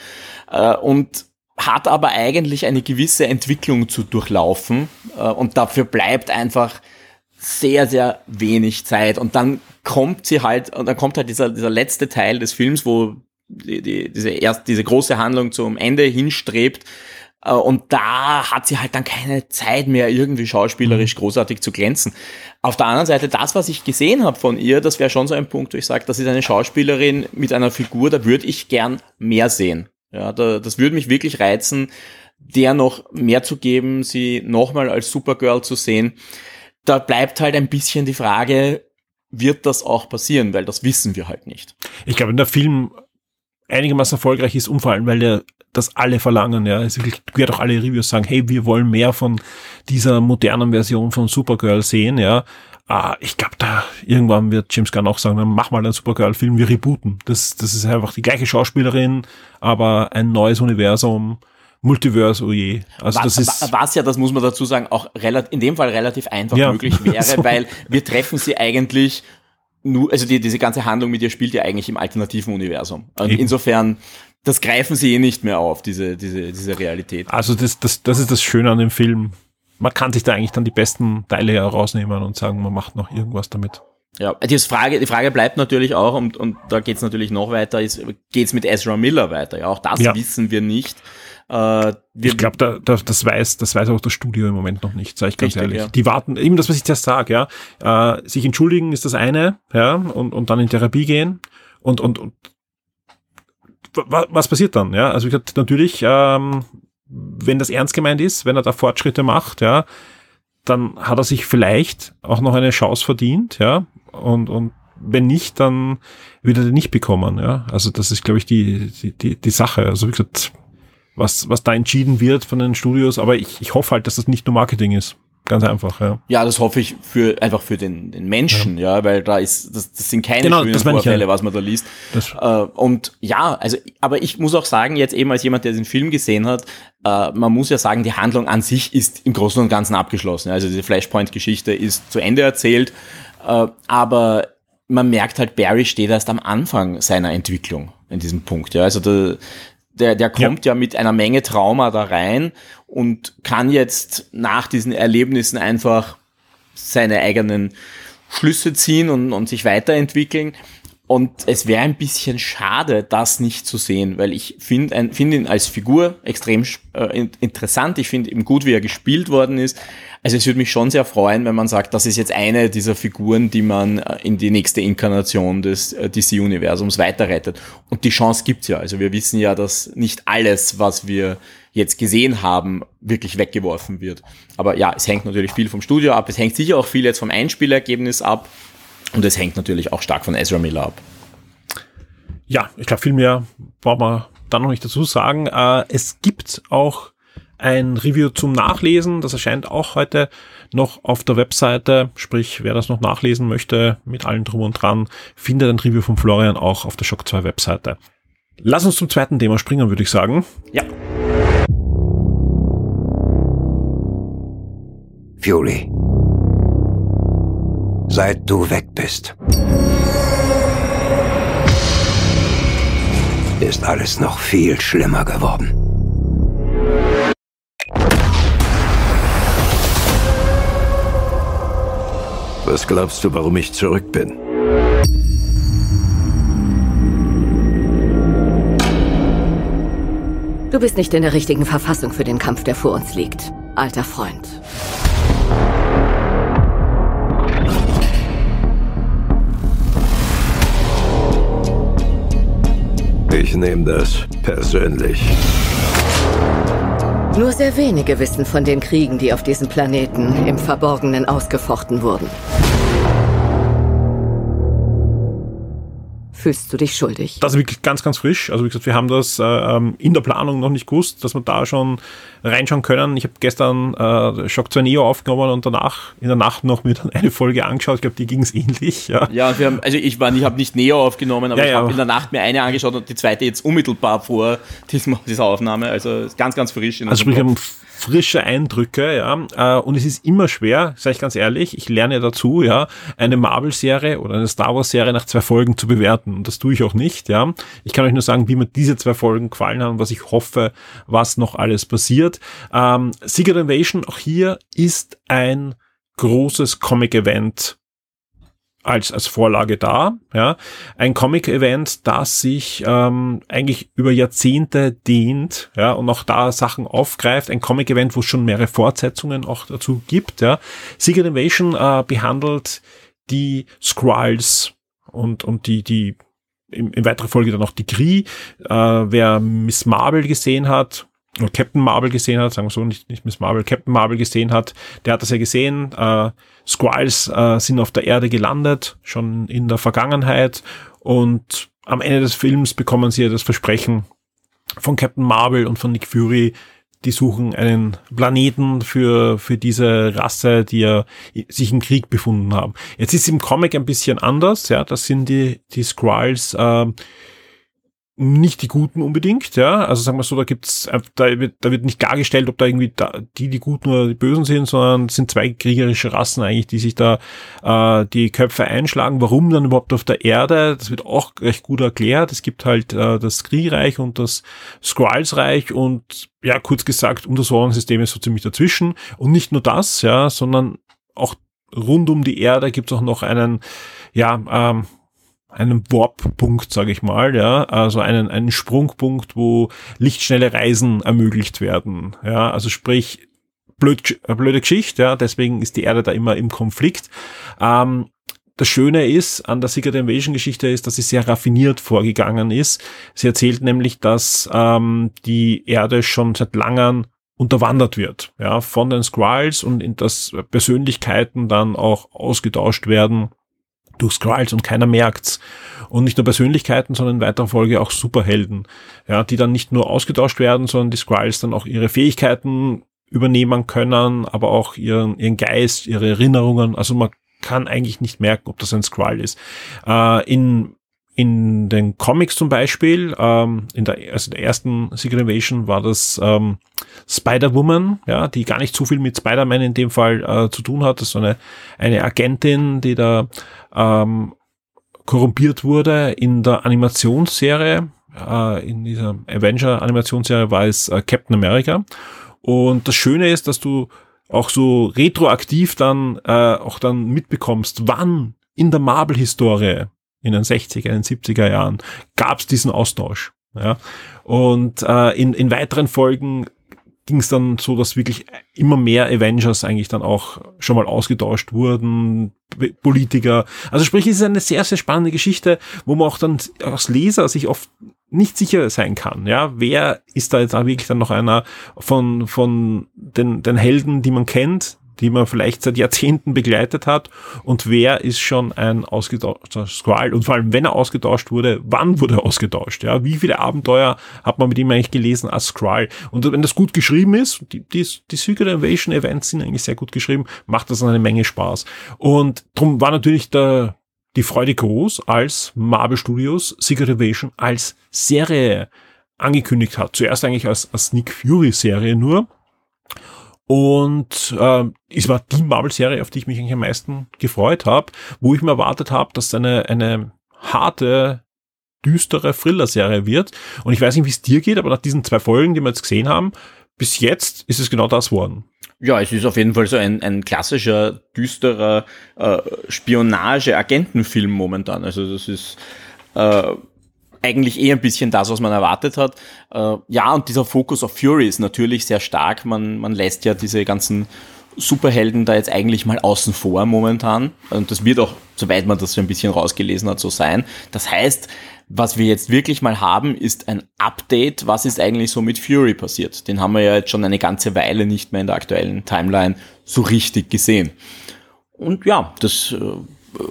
äh, und hat aber eigentlich eine gewisse Entwicklung zu durchlaufen äh, und dafür bleibt einfach sehr, sehr wenig Zeit. Und dann kommt sie halt, und dann kommt halt dieser, dieser letzte Teil des Films, wo die, die, diese erst diese große Handlung zum Ende hinstrebt, und da hat sie halt dann keine Zeit mehr, irgendwie schauspielerisch mhm. großartig zu glänzen. Auf der anderen Seite, das, was ich gesehen habe von ihr, das wäre schon so ein Punkt, wo ich sage, das ist eine Schauspielerin mit einer Figur, da würde ich gern mehr sehen. Ja, da, das würde mich wirklich reizen, der noch mehr zu geben, sie nochmal als Supergirl zu sehen. Da bleibt halt ein bisschen die Frage, wird das auch passieren, weil das wissen wir halt nicht. Ich glaube, wenn der Film einigermaßen erfolgreich ist, und vor allem, weil der das alle verlangen, ja. Es wird auch alle Reviews sagen, hey, wir wollen mehr von dieser modernen Version von Supergirl sehen, ja. Ah, ich glaube, da irgendwann wird James Gunn auch sagen, dann mach mal einen Supergirl-Film, wir rebooten. Das, das ist einfach die gleiche Schauspielerin, aber ein neues Universum. Multiverse, oh je. Also was, das ist was ja, das muss man dazu sagen, auch relativ, in dem Fall relativ einfach ja. möglich wäre, [laughs] so. weil wir treffen sie eigentlich nur, also die, diese ganze Handlung mit ihr spielt ja eigentlich im alternativen Universum. Und Eben. insofern das greifen sie eh nicht mehr auf, diese, diese, diese Realität. Also das, das, das ist das Schöne an dem Film. Man kann sich da eigentlich dann die besten Teile herausnehmen und sagen, man macht noch irgendwas damit. Ja, die Frage, die Frage bleibt natürlich auch, und, und da geht's natürlich noch weiter, ist, geht's mit Ezra Miller weiter? Ja, auch das ja. wissen wir nicht. Äh, ich glaube, da, da, das weiß, das weiß auch das Studio im Moment noch nicht, sage ich ganz Richtig, ehrlich. Ja. Die warten, eben das, was ich zuerst sage, ja. Äh, sich entschuldigen ist das eine, ja, und, und dann in Therapie gehen. Und, und, und was passiert dann? Ja, also wie gesagt, natürlich, ähm, wenn das ernst gemeint ist, wenn er da Fortschritte macht, ja, dann hat er sich vielleicht auch noch eine Chance verdient, ja, und, und wenn nicht, dann wird er die nicht bekommen, ja. Also das ist, glaube ich, die, die, die, die Sache. Also wie gesagt, was, was da entschieden wird von den Studios, aber ich, ich hoffe halt, dass das nicht nur Marketing ist. Ganz einfach, ja. Ja, das hoffe ich für einfach für den, den Menschen, ja. ja weil da ist, das, das sind keine genau, schönen Vorfälle, ja. was man da liest. Das äh, und ja, also, aber ich muss auch sagen, jetzt eben als jemand, der den Film gesehen hat, äh, man muss ja sagen, die Handlung an sich ist im Großen und Ganzen abgeschlossen. Also diese Flashpoint-Geschichte ist zu Ende erzählt, äh, aber man merkt halt, Barry steht erst am Anfang seiner Entwicklung in diesem Punkt. Ja, also der, der, der kommt ja. ja mit einer Menge Trauma da rein und kann jetzt nach diesen Erlebnissen einfach seine eigenen Schlüsse ziehen und, und sich weiterentwickeln. Und es wäre ein bisschen schade, das nicht zu sehen, weil ich finde find ihn als Figur extrem äh, interessant. Ich finde ihm gut, wie er gespielt worden ist. Also es würde mich schon sehr freuen, wenn man sagt, das ist jetzt eine dieser Figuren, die man äh, in die nächste Inkarnation des äh, DC-Universums weiterrettet. Und die Chance gibt's ja. Also wir wissen ja, dass nicht alles, was wir jetzt gesehen haben, wirklich weggeworfen wird. Aber ja, es hängt natürlich viel vom Studio ab. Es hängt sicher auch viel jetzt vom Einspielergebnis ab. Und es hängt natürlich auch stark von Ezra Miller ab. Ja, ich glaube, viel mehr braucht man da noch nicht dazu sagen. Äh, es gibt auch ein Review zum Nachlesen. Das erscheint auch heute noch auf der Webseite. Sprich, wer das noch nachlesen möchte, mit allem drum und dran, findet ein Review von Florian auch auf der Shock 2 Webseite. Lass uns zum zweiten Thema springen, würde ich sagen. Ja. Fury. Seit du weg bist, ist alles noch viel schlimmer geworden. Was glaubst du, warum ich zurück bin? Du bist nicht in der richtigen Verfassung für den Kampf, der vor uns liegt, alter Freund. Ich nehme das persönlich. Nur sehr wenige wissen von den Kriegen, die auf diesem Planeten im Verborgenen ausgefochten wurden. Fühlst du dich schuldig? Das ist wirklich ganz, ganz frisch. Also wie gesagt, wir haben das äh, ähm, in der Planung noch nicht gewusst, dass wir da schon reinschauen können. Ich habe gestern äh, Shock 2 Neo aufgenommen und danach in der Nacht noch mir dann eine Folge angeschaut. Ich glaube, die ging es ähnlich. Ja, ja wir haben, also ich war, ich habe nicht Neo aufgenommen, aber ja, ich habe in der Nacht mir eine angeschaut und die zweite jetzt unmittelbar vor [laughs] diesem, dieser Aufnahme. Also ganz, ganz frisch. also sprich, am frische Eindrücke, ja, äh, und es ist immer schwer, sage ich ganz ehrlich, ich lerne dazu, ja, eine Marvel-Serie oder eine Star Wars-Serie nach zwei Folgen zu bewerten. Und das tue ich auch nicht, ja. Ich kann euch nur sagen, wie mir diese zwei Folgen gefallen haben, was ich hoffe, was noch alles passiert. Ähm, Secret Invasion, auch hier ist ein großes Comic-Event als, als Vorlage da. Ja. Ein Comic-Event, das sich ähm, eigentlich über Jahrzehnte dehnt ja, und auch da Sachen aufgreift. Ein Comic-Event, wo es schon mehrere Fortsetzungen auch dazu gibt. Ja. Secret Invasion äh, behandelt die Skrulls und, und die, die in, in weiterer Folge dann auch die Kree. Äh, wer Miss Marvel gesehen hat, oder Captain Marvel gesehen hat, sagen wir so, nicht, nicht Miss Marvel, Captain Marvel gesehen hat, der hat das ja gesehen. Äh, Squalls äh, sind auf der Erde gelandet, schon in der Vergangenheit. Und am Ende des Films bekommen sie ja das Versprechen von Captain Marvel und von Nick Fury, die suchen einen Planeten für, für diese Rasse, die ja sich im Krieg befunden haben. Jetzt ist im Comic ein bisschen anders, ja, das sind die, die Skrulls, äh, nicht die Guten unbedingt, ja. Also sagen wir so, da gibt's, äh, da wird, da wird nicht klargestellt, ob da irgendwie da, die die Guten oder die Bösen sind, sondern sind zwei kriegerische Rassen eigentlich, die sich da äh, die Köpfe einschlagen. Warum dann überhaupt auf der Erde? Das wird auch recht gut erklärt. Es gibt halt äh, das Kriegereich und das Skrulls-Reich und ja, kurz gesagt, unser Sonnensystem ist so ziemlich dazwischen. Und nicht nur das, ja, sondern auch rund um die Erde gibt's auch noch einen, ja, ähm, einen Warp-Punkt, sage ich mal, ja, also einen, einen Sprungpunkt, wo lichtschnelle Reisen ermöglicht werden, ja, also sprich, blöd, blöde Geschichte, ja, deswegen ist die Erde da immer im Konflikt. Ähm, das Schöne ist an der Secret Invasion Geschichte ist, dass sie sehr raffiniert vorgegangen ist. Sie erzählt nämlich, dass ähm, die Erde schon seit langem unterwandert wird, ja, von den Skrulls und in das Persönlichkeiten dann auch ausgetauscht werden durch Skrulls und keiner merkt's. Und nicht nur Persönlichkeiten, sondern in weiterer Folge auch Superhelden, ja, die dann nicht nur ausgetauscht werden, sondern die Skrulls dann auch ihre Fähigkeiten übernehmen können, aber auch ihren, ihren Geist, ihre Erinnerungen. Also man kann eigentlich nicht merken, ob das ein Skrull ist. Äh, in in den Comics zum Beispiel, ähm, in der, also der ersten Secret Invasion war das ähm, Spider-Woman, ja, die gar nicht so viel mit Spider-Man in dem Fall äh, zu tun hat. Das ist eine, eine Agentin, die da ähm, korrumpiert wurde. In der Animationsserie, äh, in dieser Avenger-Animationsserie war es äh, Captain America. Und das Schöne ist, dass du auch so retroaktiv dann äh, auch dann mitbekommst, wann in der Marvel-Historie in den 60er, in den 70er Jahren gab es diesen Austausch. Ja? Und äh, in, in weiteren Folgen ging es dann so, dass wirklich immer mehr Avengers eigentlich dann auch schon mal ausgetauscht wurden, Politiker. Also sprich, es ist eine sehr, sehr spannende Geschichte, wo man auch dann als Leser sich oft nicht sicher sein kann. Ja, wer ist da jetzt auch wirklich dann noch einer von, von den, den Helden, die man kennt, die man vielleicht seit Jahrzehnten begleitet hat und wer ist schon ein ausgetauschter Skrull und vor allem, wenn er ausgetauscht wurde, wann wurde er ausgetauscht? Ja, wie viele Abenteuer hat man mit ihm eigentlich gelesen als Skrull? Und wenn das gut geschrieben ist, die, die, die Secret Invasion Events sind eigentlich sehr gut geschrieben, macht das eine Menge Spaß. Und drum war natürlich der, die Freude groß, als Marvel Studios Secret Invasion als Serie angekündigt hat. Zuerst eigentlich als, als Sneak Fury Serie nur und äh, es war die Marvel-Serie, auf die ich mich eigentlich am meisten gefreut habe, wo ich mir erwartet habe, dass eine, eine harte, düstere Thriller-Serie wird. Und ich weiß nicht, wie es dir geht, aber nach diesen zwei Folgen, die wir jetzt gesehen haben, bis jetzt ist es genau das worden. Ja, es ist auf jeden Fall so ein, ein klassischer, düsterer äh, Spionage-Agentenfilm momentan. Also das ist äh, eigentlich eh ein bisschen das, was man erwartet hat. Äh, ja, und dieser Fokus auf Fury ist natürlich sehr stark. Man, man lässt ja diese ganzen Superhelden da jetzt eigentlich mal außen vor momentan. Und das wird auch, soweit man das so ein bisschen rausgelesen hat, so sein. Das heißt, was wir jetzt wirklich mal haben, ist ein Update. Was ist eigentlich so mit Fury passiert? Den haben wir ja jetzt schon eine ganze Weile nicht mehr in der aktuellen Timeline so richtig gesehen. Und ja, das äh,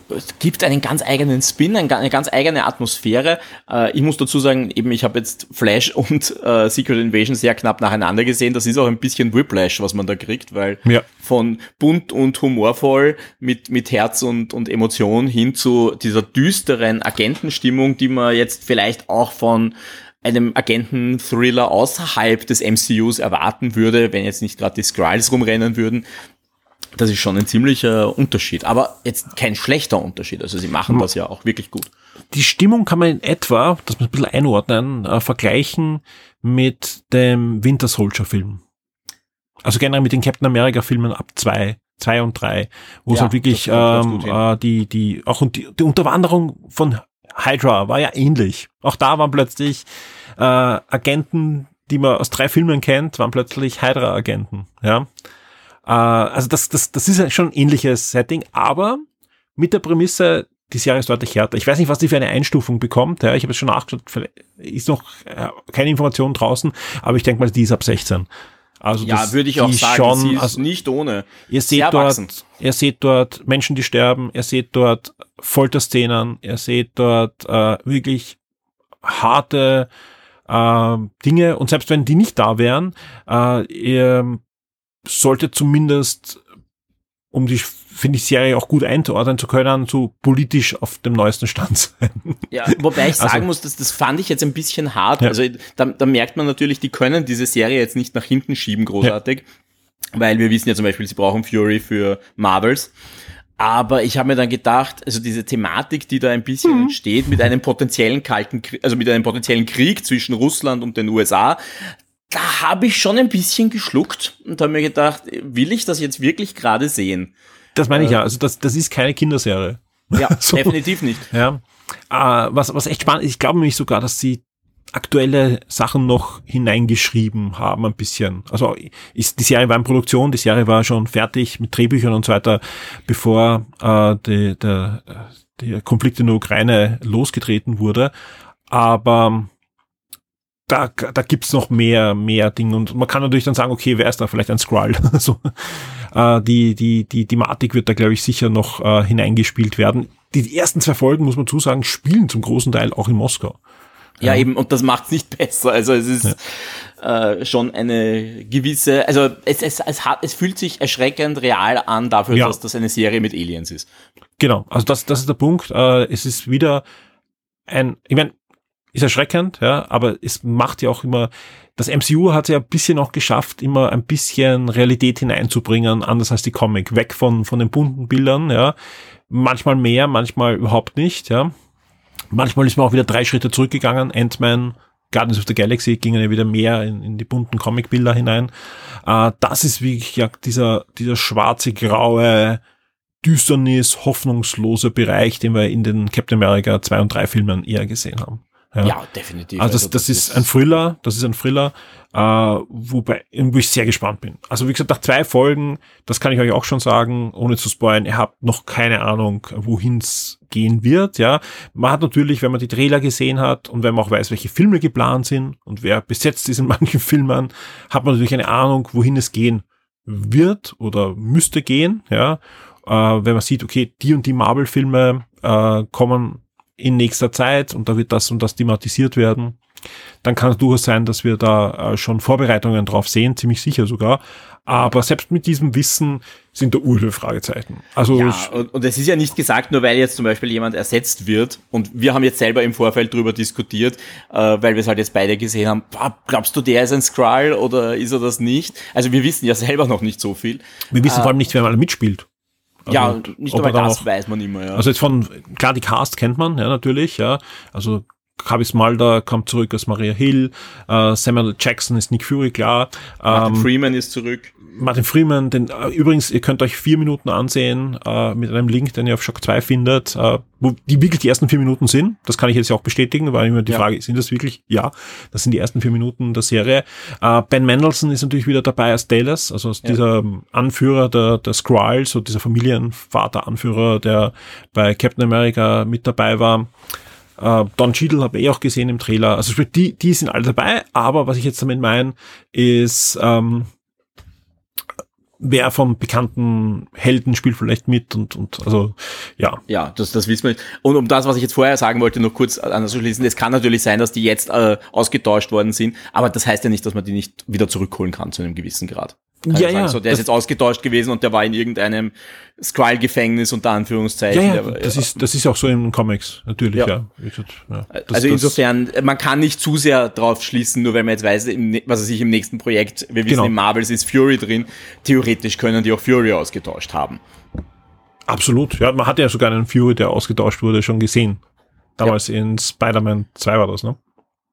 es gibt einen ganz eigenen Spin, eine ganz eigene Atmosphäre. Äh, ich muss dazu sagen, eben ich habe jetzt Flash [laughs] und äh, Secret Invasion sehr knapp nacheinander gesehen. Das ist auch ein bisschen Whiplash, was man da kriegt, weil ja. von bunt und humorvoll mit, mit Herz und, und Emotion hin zu dieser düsteren Agentenstimmung, die man jetzt vielleicht auch von einem Agenten-Thriller außerhalb des MCUs erwarten würde, wenn jetzt nicht gerade die Skrulls rumrennen würden. Das ist schon ein ziemlicher Unterschied, aber jetzt kein schlechter Unterschied. Also sie machen das ja auch wirklich gut. Die Stimmung kann man in etwa, dass man ein bisschen einordnen, äh, vergleichen mit dem Winter Soldier Film. Also generell mit den Captain America Filmen ab zwei, zwei und drei, wo es Ja, halt wirklich das ähm, äh, die, die, auch und die, die Unterwanderung von Hydra war ja ähnlich. Auch da waren plötzlich äh, Agenten, die man aus drei Filmen kennt, waren plötzlich Hydra-Agenten. Ja, äh, also das, das, das ist schon ein ähnliches Setting, aber mit der Prämisse, die Serie ist deutlich härter. Ich weiß nicht, was die für eine Einstufung bekommt. Ja, ich habe es schon nachgeschaut, vielleicht ist noch äh, keine Information draußen, aber ich denke mal, die ist ab 16. Also Ja, das- würde ich auch sagen, schon, sie ist also, nicht ohne. Ihr seht sehr dort, wachsend. ihr seht dort Menschen, die sterben, ihr seht dort Folterszenen, ihr seht dort äh, wirklich harte äh, Dinge und selbst wenn die nicht da wären, äh, ihr solltet zumindest, um die finde ich Serie auch gut einzuordnen zu können, so politisch auf dem neuesten Stand sein. Ja, wobei ich [laughs] sagen Also- muss, dass das fand ich jetzt ein bisschen hart. Ja. Also da, da merkt man natürlich, die können diese Serie jetzt nicht nach hinten schieben, großartig. Weil wir wissen ja zum Beispiel, sie brauchen Fury für Marvels. Aber ich habe mir dann gedacht, also diese Thematik, die da ein bisschen Mhm. entsteht, mit einem potenziellen kalten, also mit einem potenziellen Krieg zwischen Russland und den USA, da habe ich schon ein bisschen geschluckt und habe mir gedacht, will ich das jetzt wirklich gerade sehen? Das meine ich ja. Also das, das ist keine Kinderserie. Ja, [laughs] So. definitiv nicht. Ja. Äh, was, was echt spannend ist, ich glaube nämlich sogar, dass sie aktuelle Sachen noch hineingeschrieben haben, ein bisschen. Also ist, die Serie war in Produktion, die Serie war schon fertig mit Drehbüchern und so weiter, bevor äh, die, der, der Konflikt in der Ukraine losgetreten wurde. Aber da, da gibt's noch mehr, mehr Dinge. Und man kann natürlich dann sagen, okay, wer ist da vielleicht ein Skrull? [laughs] so, äh, die, die, die Thematik wird da, glaube ich, sicher noch äh, hineingespielt werden. Die ersten zwei Folgen, muss man zusagen, spielen zum großen Teil auch in Moskau. Ja, eben, und das macht's nicht [laughs] besser. Also es ist äh, schon eine gewisse, also es, es, es, hat, es fühlt sich erschreckend real an dafür, Ja. dass das eine Serie mit Aliens ist. Genau, also das, das ist der Punkt. Äh, es ist wieder ein, ich meine, ist erschreckend, ja, aber es macht ja auch immer, das MCU hat ja ein bisschen auch geschafft, immer ein bisschen Realität hineinzubringen, anders als die Comic, weg von, von den bunten Bildern, ja. Manchmal mehr, manchmal überhaupt nicht, ja. Manchmal ist man auch wieder drei Schritte zurückgegangen. Ant-Man, Guardians of the Galaxy gingen ja wieder mehr in, in die bunten Comicbilder hinein. Äh, das ist wirklich ja dieser, dieser schwarze, graue, Düsternis, hoffnungslose Bereich, den wir in den Captain America 2 und 3 Filmen eher gesehen haben. Ja, definitiv. Also das, das, ist ein Thriller, das ist ein Thriller, äh, wobei wo ich sehr gespannt bin. Also wie gesagt, nach zwei Folgen, das kann ich euch auch schon sagen, ohne zu spoilern, ihr habt noch keine Ahnung, wohin es gehen wird. Ja, man hat natürlich, wenn man die Trailer gesehen hat und wenn man auch weiß, welche Filme geplant sind und wer besetzt ist in [laughs] manchen Filmen, hat man natürlich eine Ahnung, wohin es gehen wird oder müsste gehen. Ja, äh, wenn man sieht, okay, die und die Marvel-Filme äh, kommen in nächster Zeit und da wird das und das thematisiert werden, dann kann es durchaus sein, dass wir da äh, schon Vorbereitungen drauf sehen, ziemlich sicher sogar. Aber selbst mit diesem Wissen sind da Fragezeichen. Also Ja, und, und es ist ja nicht gesagt, nur weil jetzt zum Beispiel jemand ersetzt wird und wir haben jetzt selber im Vorfeld drüber diskutiert, äh, weil wir es halt jetzt beide gesehen haben, boah, glaubst du, der ist ein Skrull oder ist er das nicht? Also wir wissen ja selber noch nicht so viel. wir wissen vor allem nicht, wer mal mitspielt. Ja, Also, und nicht nur er das auch- weiß man immer, ja. Also jetzt von, klar, die Cast kennt man, ja, natürlich, ja. Also Kavis Mulder kommt zurück als Maria Hill, äh, Samuel Jackson ist Nick Fury, klar. Martin Ähm, Freeman ist zurück. Martin Freeman, den, äh, übrigens, ihr könnt euch vier Minuten ansehen äh, mit einem Link, den ihr auf Shock 2 findet, äh, wo die wirklich die ersten vier Minuten sind. Das kann ich jetzt ja auch bestätigen, weil immer die Ja. Frage, sind das wirklich? Ja, das sind die ersten vier Minuten der Serie. Äh, ben Mendelsohn ist natürlich wieder dabei als Dallas, also als dieser ähm, Anführer der, der Skrulls, so dieser Familienvater-Anführer, der bei Captain America mit dabei war. Äh, Don Cheadle habe ich auch gesehen im Trailer. Also die, die sind alle dabei, aber was ich jetzt damit meine, ist, ähm, wer vom bekannten Helden spielt vielleicht mit und, und also ja. Ja, das, das wissen wir. Und um das, was ich jetzt vorher sagen wollte, noch kurz anzuschließen, es kann natürlich sein, dass die jetzt äh, ausgetauscht worden sind, aber das heißt ja nicht, dass man die nicht wieder zurückholen kann zu einem gewissen Grad. Ja, ja. So, der ist jetzt ausgetauscht gewesen und der war in irgendeinem Skrull-Gefängnis unter Anführungszeichen. Ja, ja, der, das, ja. Ist, das ist auch so in Comics, natürlich, ja. ja. ja das, also insofern, man kann nicht zu sehr drauf schließen, nur weil man jetzt weiß, im, was er sich im nächsten Projekt, wir wissen, genau. in Marvels ist Fury drin, theoretisch können die auch Fury ausgetauscht haben. Absolut, ja, man hat ja sogar einen Fury, der ausgetauscht wurde, schon gesehen. Damals in Spider-Man 2 war das, ne?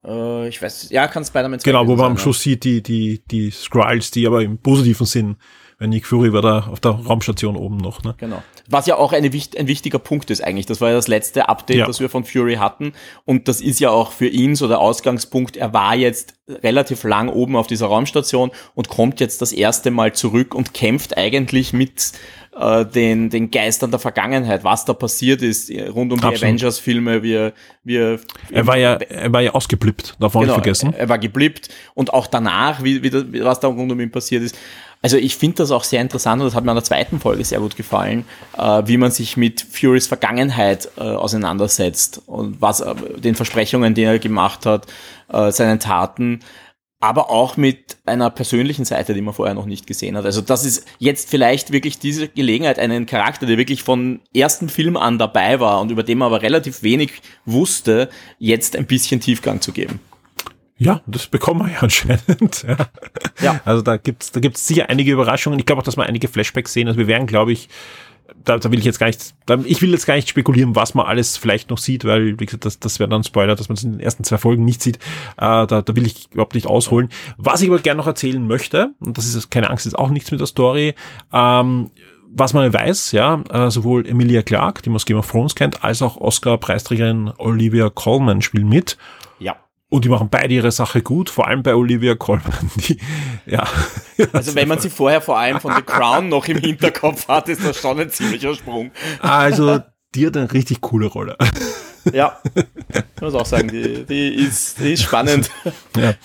Äh, ich weiß, ja, kann Spider-Man 2 Genau, wo man am Schluss sieht, die, die, die Skrulls, die aber im positiven Sinn Nick Fury war da auf der Raumstation oben noch. Ne? Genau. Was ja auch eine, ein wichtiger Punkt ist eigentlich. Das war ja das letzte Update, ja. das wir von Fury hatten. Und das ist ja auch für ihn so der Ausgangspunkt. Er war jetzt relativ lang oben auf dieser Raumstation und kommt jetzt das erste Mal zurück und kämpft eigentlich mit äh, den, den Geistern der Vergangenheit, was da passiert ist äh, rund um die Avengers-Filme. Wir, wir, er war ja, er war ja ausgeblippt, darf man genau, nicht vergessen. Er war geblippt und auch danach, wie, wie, was da rund um ihn passiert ist. Also ich finde das auch sehr interessant und das hat mir an der zweiten Folge sehr gut gefallen, äh, wie man sich mit Furys Vergangenheit äh, auseinandersetzt und was äh, den Versprechungen, die er gemacht hat, äh, seinen Taten, aber auch mit einer persönlichen Seite, die man vorher noch nicht gesehen hat. Also das ist jetzt vielleicht wirklich diese Gelegenheit, einen Charakter, der wirklich von ersten Film an dabei war und über den man aber relativ wenig wusste, jetzt ein bisschen Tiefgang zu geben. Ja, das bekommen wir ja anscheinend. ja. ja. Also da gibt's da gibt's sicher einige Überraschungen. Ich glaube auch, dass wir einige Flashbacks sehen. Also wir werden, glaube ich, da, da will ich jetzt gar nicht, da, ich will jetzt gar nicht spekulieren, was man alles vielleicht noch sieht, weil, wie gesagt, das, das wäre dann Spoiler, dass man es in den ersten zwei Folgen nicht sieht. Äh, da, da will ich überhaupt nicht ausholen. Was ich aber gerne noch erzählen möchte, und das ist keine Angst, ist auch nichts mit der Story, ähm, was man weiß, ja, äh, sowohl Emilia Clarke, die man aus Game of Thrones kennt, als auch Oscar-Preisträgerin Olivia Colman spielen mit. Und die machen beide ihre Sache gut, vor allem bei Olivia Colman. Die, ja. Also wenn man sie vorher vor allem von The Crown noch im Hinterkopf hat, ist das schon ein ziemlicher Sprung. Also die hat eine richtig coole Rolle. Ja, ich muss auch sagen, die, die, ist, die ist spannend. Ja.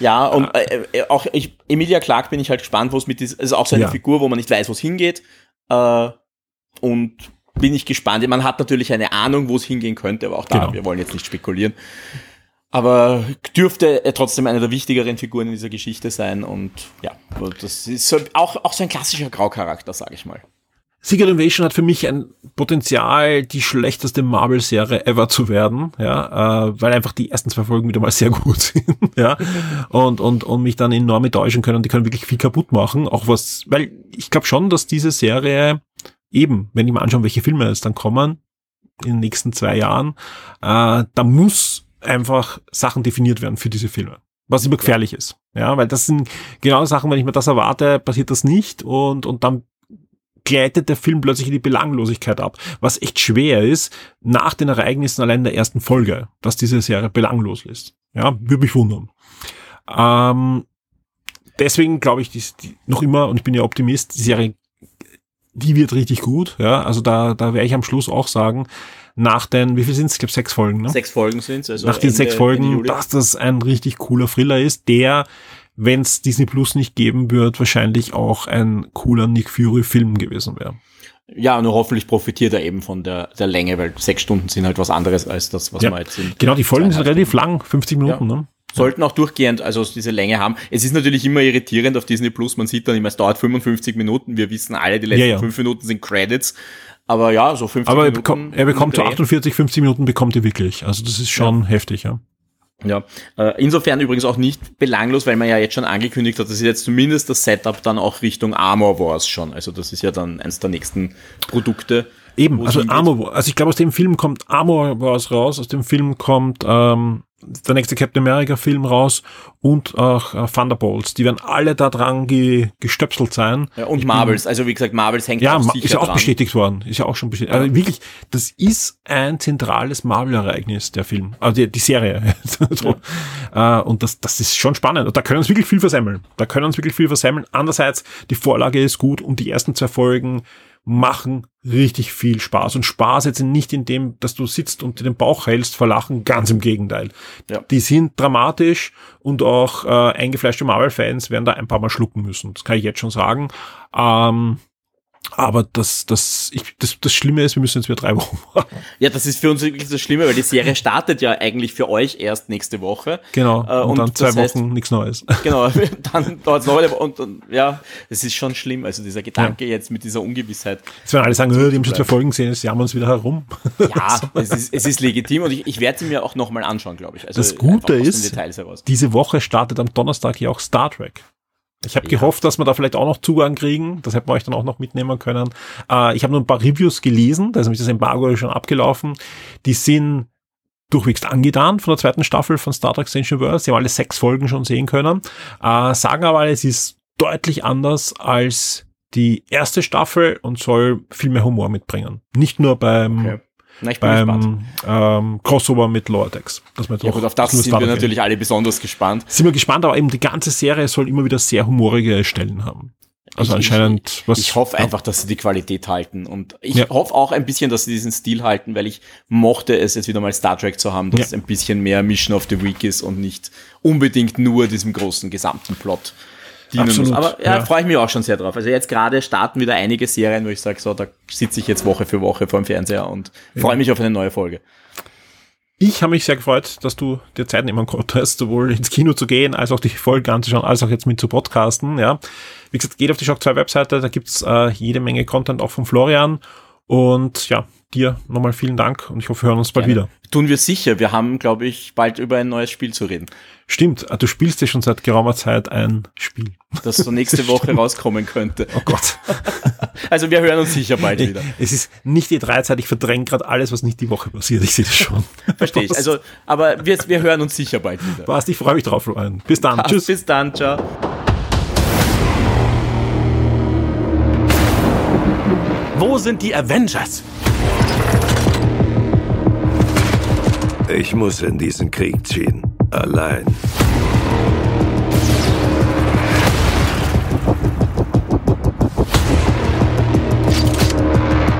Ja, und äh, äh, auch ich, Emilia Clark bin ich halt gespannt, wo es mit ist. Also auch so eine ja. Figur, wo man nicht weiß, wo es hingeht. Äh, und bin ich gespannt. Man hat natürlich eine Ahnung, wo es hingehen könnte, aber auch da, genau. wir wollen jetzt nicht spekulieren. Aber dürfte er trotzdem eine der wichtigeren Figuren in dieser Geschichte sein und ja, das ist so, auch, auch so ein klassischer Graucharakter, sage ich mal. Secret Invasion hat für mich ein Potenzial, die schlechteste Marvel-Serie ever zu werden, ja, äh, weil einfach die ersten zwei Folgen wieder mal sehr [laughs] gut sind, ja, und, und, und mich dann enorm enttäuschen können. Die können wirklich viel kaputt machen, auch was, weil ich glaube schon, dass diese Serie eben, wenn ich mal anschaue, welche Filme es dann kommen, in den nächsten zwei Jahren, äh, da muss einfach Sachen definiert werden für diese Filme. Was immer gefährlich ja. ist. Ja, weil das sind genau Sachen, wenn ich mir das erwarte, passiert das nicht und, und dann gleitet der Film plötzlich in die Belanglosigkeit ab, was echt schwer ist nach den Ereignissen allein der ersten Folge, dass diese Serie belanglos ist. Ja, würde mich wundern. Ähm, deswegen glaube ich, die, die noch immer, und ich bin ja Optimist, die Serie, die wird richtig gut. Ja, also da, da werde ich am Schluss auch sagen, nach den, wie viel sind es? Ich glaube sechs Folgen, ne? Sechs Folgen sind es. Also nach den sechs Folgen, dass das ein richtig cooler Thriller ist, der, wenn es Disney Plus nicht geben wird, wahrscheinlich auch ein cooler Nick Fury Film gewesen wäre. Ja, nur hoffentlich profitiert er eben von der, der Länge, weil sechs Stunden sind halt was anderes als das, was ja. wir jetzt sind. Genau, die Folgen sind relativ lang, 50 Minuten, ja. ne? Sollten auch durchgehend, also diese Länge haben. Es ist natürlich immer irritierend auf Disney Plus. Man sieht dann immer, es dauert 55 Minuten. Wir wissen alle, die letzten ja, ja. fünf Minuten sind Credits. Aber ja, so 50 Aber er bekommt, er bekommt so 48, 50 Minuten bekommt er wirklich. Also das ist schon ja. heftig, ja. Ja, äh, insofern übrigens auch nicht belanglos, weil man ja jetzt schon angekündigt hat, das ist jetzt zumindest das Setup dann auch Richtung Armor Wars schon. Also das ist ja dann eins der nächsten Produkte. Eben, also Armor Wars. Also ich glaube, aus dem Film kommt Armor Wars raus, aus dem Film kommt ähm, der nächste Captain America Film raus und auch äh, Thunderbolts. Die werden alle da dran ge gestöpselt sein. Ja, und Marvels, also wie gesagt, Marvels hängt ja, auch sicher ist ja auch dran. bestätigt worden. Ist ja auch schon bestätigt. Also wirklich, das ist ein zentrales Marvel-Ereignis, der Film. Also die, die Serie. [laughs] so. ja. äh, und das, das ist schon spannend. Und da können uns wirklich viel versemmeln. Da können uns wirklich viel versemmeln. Andererseits, die Vorlage ist gut und die ersten zwei Folgen machen richtig viel Spaß. Und Spaß jetzt nicht in dem, dass du sitzt und dir den Bauch hältst vor Lachen, ganz im Gegenteil. Ja. Die sind dramatisch und auch äh, eingefleischte Marvel-Fans werden da ein paar Mal schlucken müssen. Das kann ich jetzt schon sagen. Ähm, Aber das, das, ich, das, das Schlimme ist, wir müssen jetzt wieder drei [laughs] Wochen warten. Ja, das ist für uns wirklich das Schlimme, weil die Serie startet ja eigentlich für euch erst nächste Woche. Genau. Äh, und, und dann zwei heißt- Wochen nichts Neues. [laughs] Genau, [laughs] dann dauert es noch eine Woche und, und ja, es ist schon schlimm. Also dieser Gedanke jetzt mit dieser Ungewissheit. Jetzt werden alle sagen, äh, die haben schon zwei Folgen gesehen, jetzt jammern uns wieder herum. Ja, es ist, es ist legitim und ich, ich werde sie mir auch nochmal anschauen, glaube ich. Also Das Gute ist, diese Woche startet am Donnerstag ja auch Star Trek. Ich habe gehofft, dass wir da vielleicht auch noch Zugang kriegen. Das hätten wir euch dann auch noch mitnehmen können. Äh, ich habe nur ein paar Reviews gelesen, da ist nämlich das Embargo ja schon abgelaufen. Die sind durchwegs angetan von der zweiten Staffel von Star Trek New Worlds. Sie haben alle sechs Folgen schon sehen können. Äh, sagen aber, es ist deutlich anders als die erste Staffel und soll viel mehr Humor mitbringen. Nicht nur beim, Okay. Na, ich bin gespannt. beim ähm, Crossover mit Lower Decks. Dass wir jetzt Ja auch gut, auf das nur sind wir natürlich alle besonders gespannt. sind wir gespannt, aber eben die ganze Serie soll immer wieder sehr humorige Stellen haben. Also Ich- anscheinend ich, was. Ich hoffe ja. einfach, dass sie die Qualität halten. Und ich Ja. hoffe auch ein bisschen, dass sie diesen Stil halten, weil ich mochte es jetzt wieder mal Star Trek zu haben, dass Ja. es ein bisschen mehr Mission of the Week ist und nicht unbedingt nur diesem großen gesamten Plot dienen Absolut, muss. Aber ja, ja. freue ich mich auch schon sehr drauf. Also jetzt gerade starten wieder einige Serien, wo ich sage, so, da sitze ich jetzt Woche für Woche vor dem Fernseher und freue mich auf eine neue Folge. Ich habe mich sehr gefreut, dass du dir Zeit nehmen konntest, sowohl ins Kino zu gehen, als auch die Folge anzuschauen, als auch jetzt mit zu podcasten. Ja, wie gesagt, geht auf die Shock 2 Webseite, da gibt's äh, jede Menge Content auch von Florian. Und ja, dir nochmal vielen Dank und ich hoffe, wir hören uns bald wieder. Tun wir sicher. Wir haben, glaube ich, bald über ein neues Spiel zu reden, Stimmt, äh, du spielst ja schon seit geraumer Zeit ein Spiel. das so nächste [laughs] Woche rauskommen könnte. Oh Gott. [laughs] Also wir hören uns sicher bald wieder. es ist nicht die Dreizeit, ich verdränge gerade alles, was nicht die Woche passiert. Ich sehe das schon. [laughs] Verstehe ich. Also, aber wir, wir hören uns sicher bald wieder. Passt, ich freue mich drauf, Florian. Bis dann. Passt, Tschüss. Bis dann, ciao. Wo sind die Avengers? Ich muss in diesen Krieg ziehen. Allein.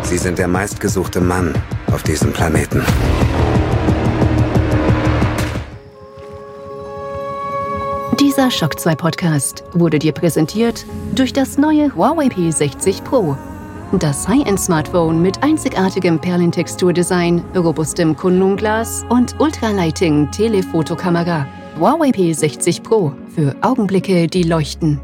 Sie sind der meistgesuchte Mann auf diesem Planeten. Dieser Shock 2 Podcast wurde dir präsentiert durch das neue Huawei P60 Pro. Das High-End-Smartphone mit einzigartigem Perlentexturdesign, robustem Kunlun-Glas und Ultralighting Telefotokamera. Huawei P60 Pro für Augenblicke, die leuchten.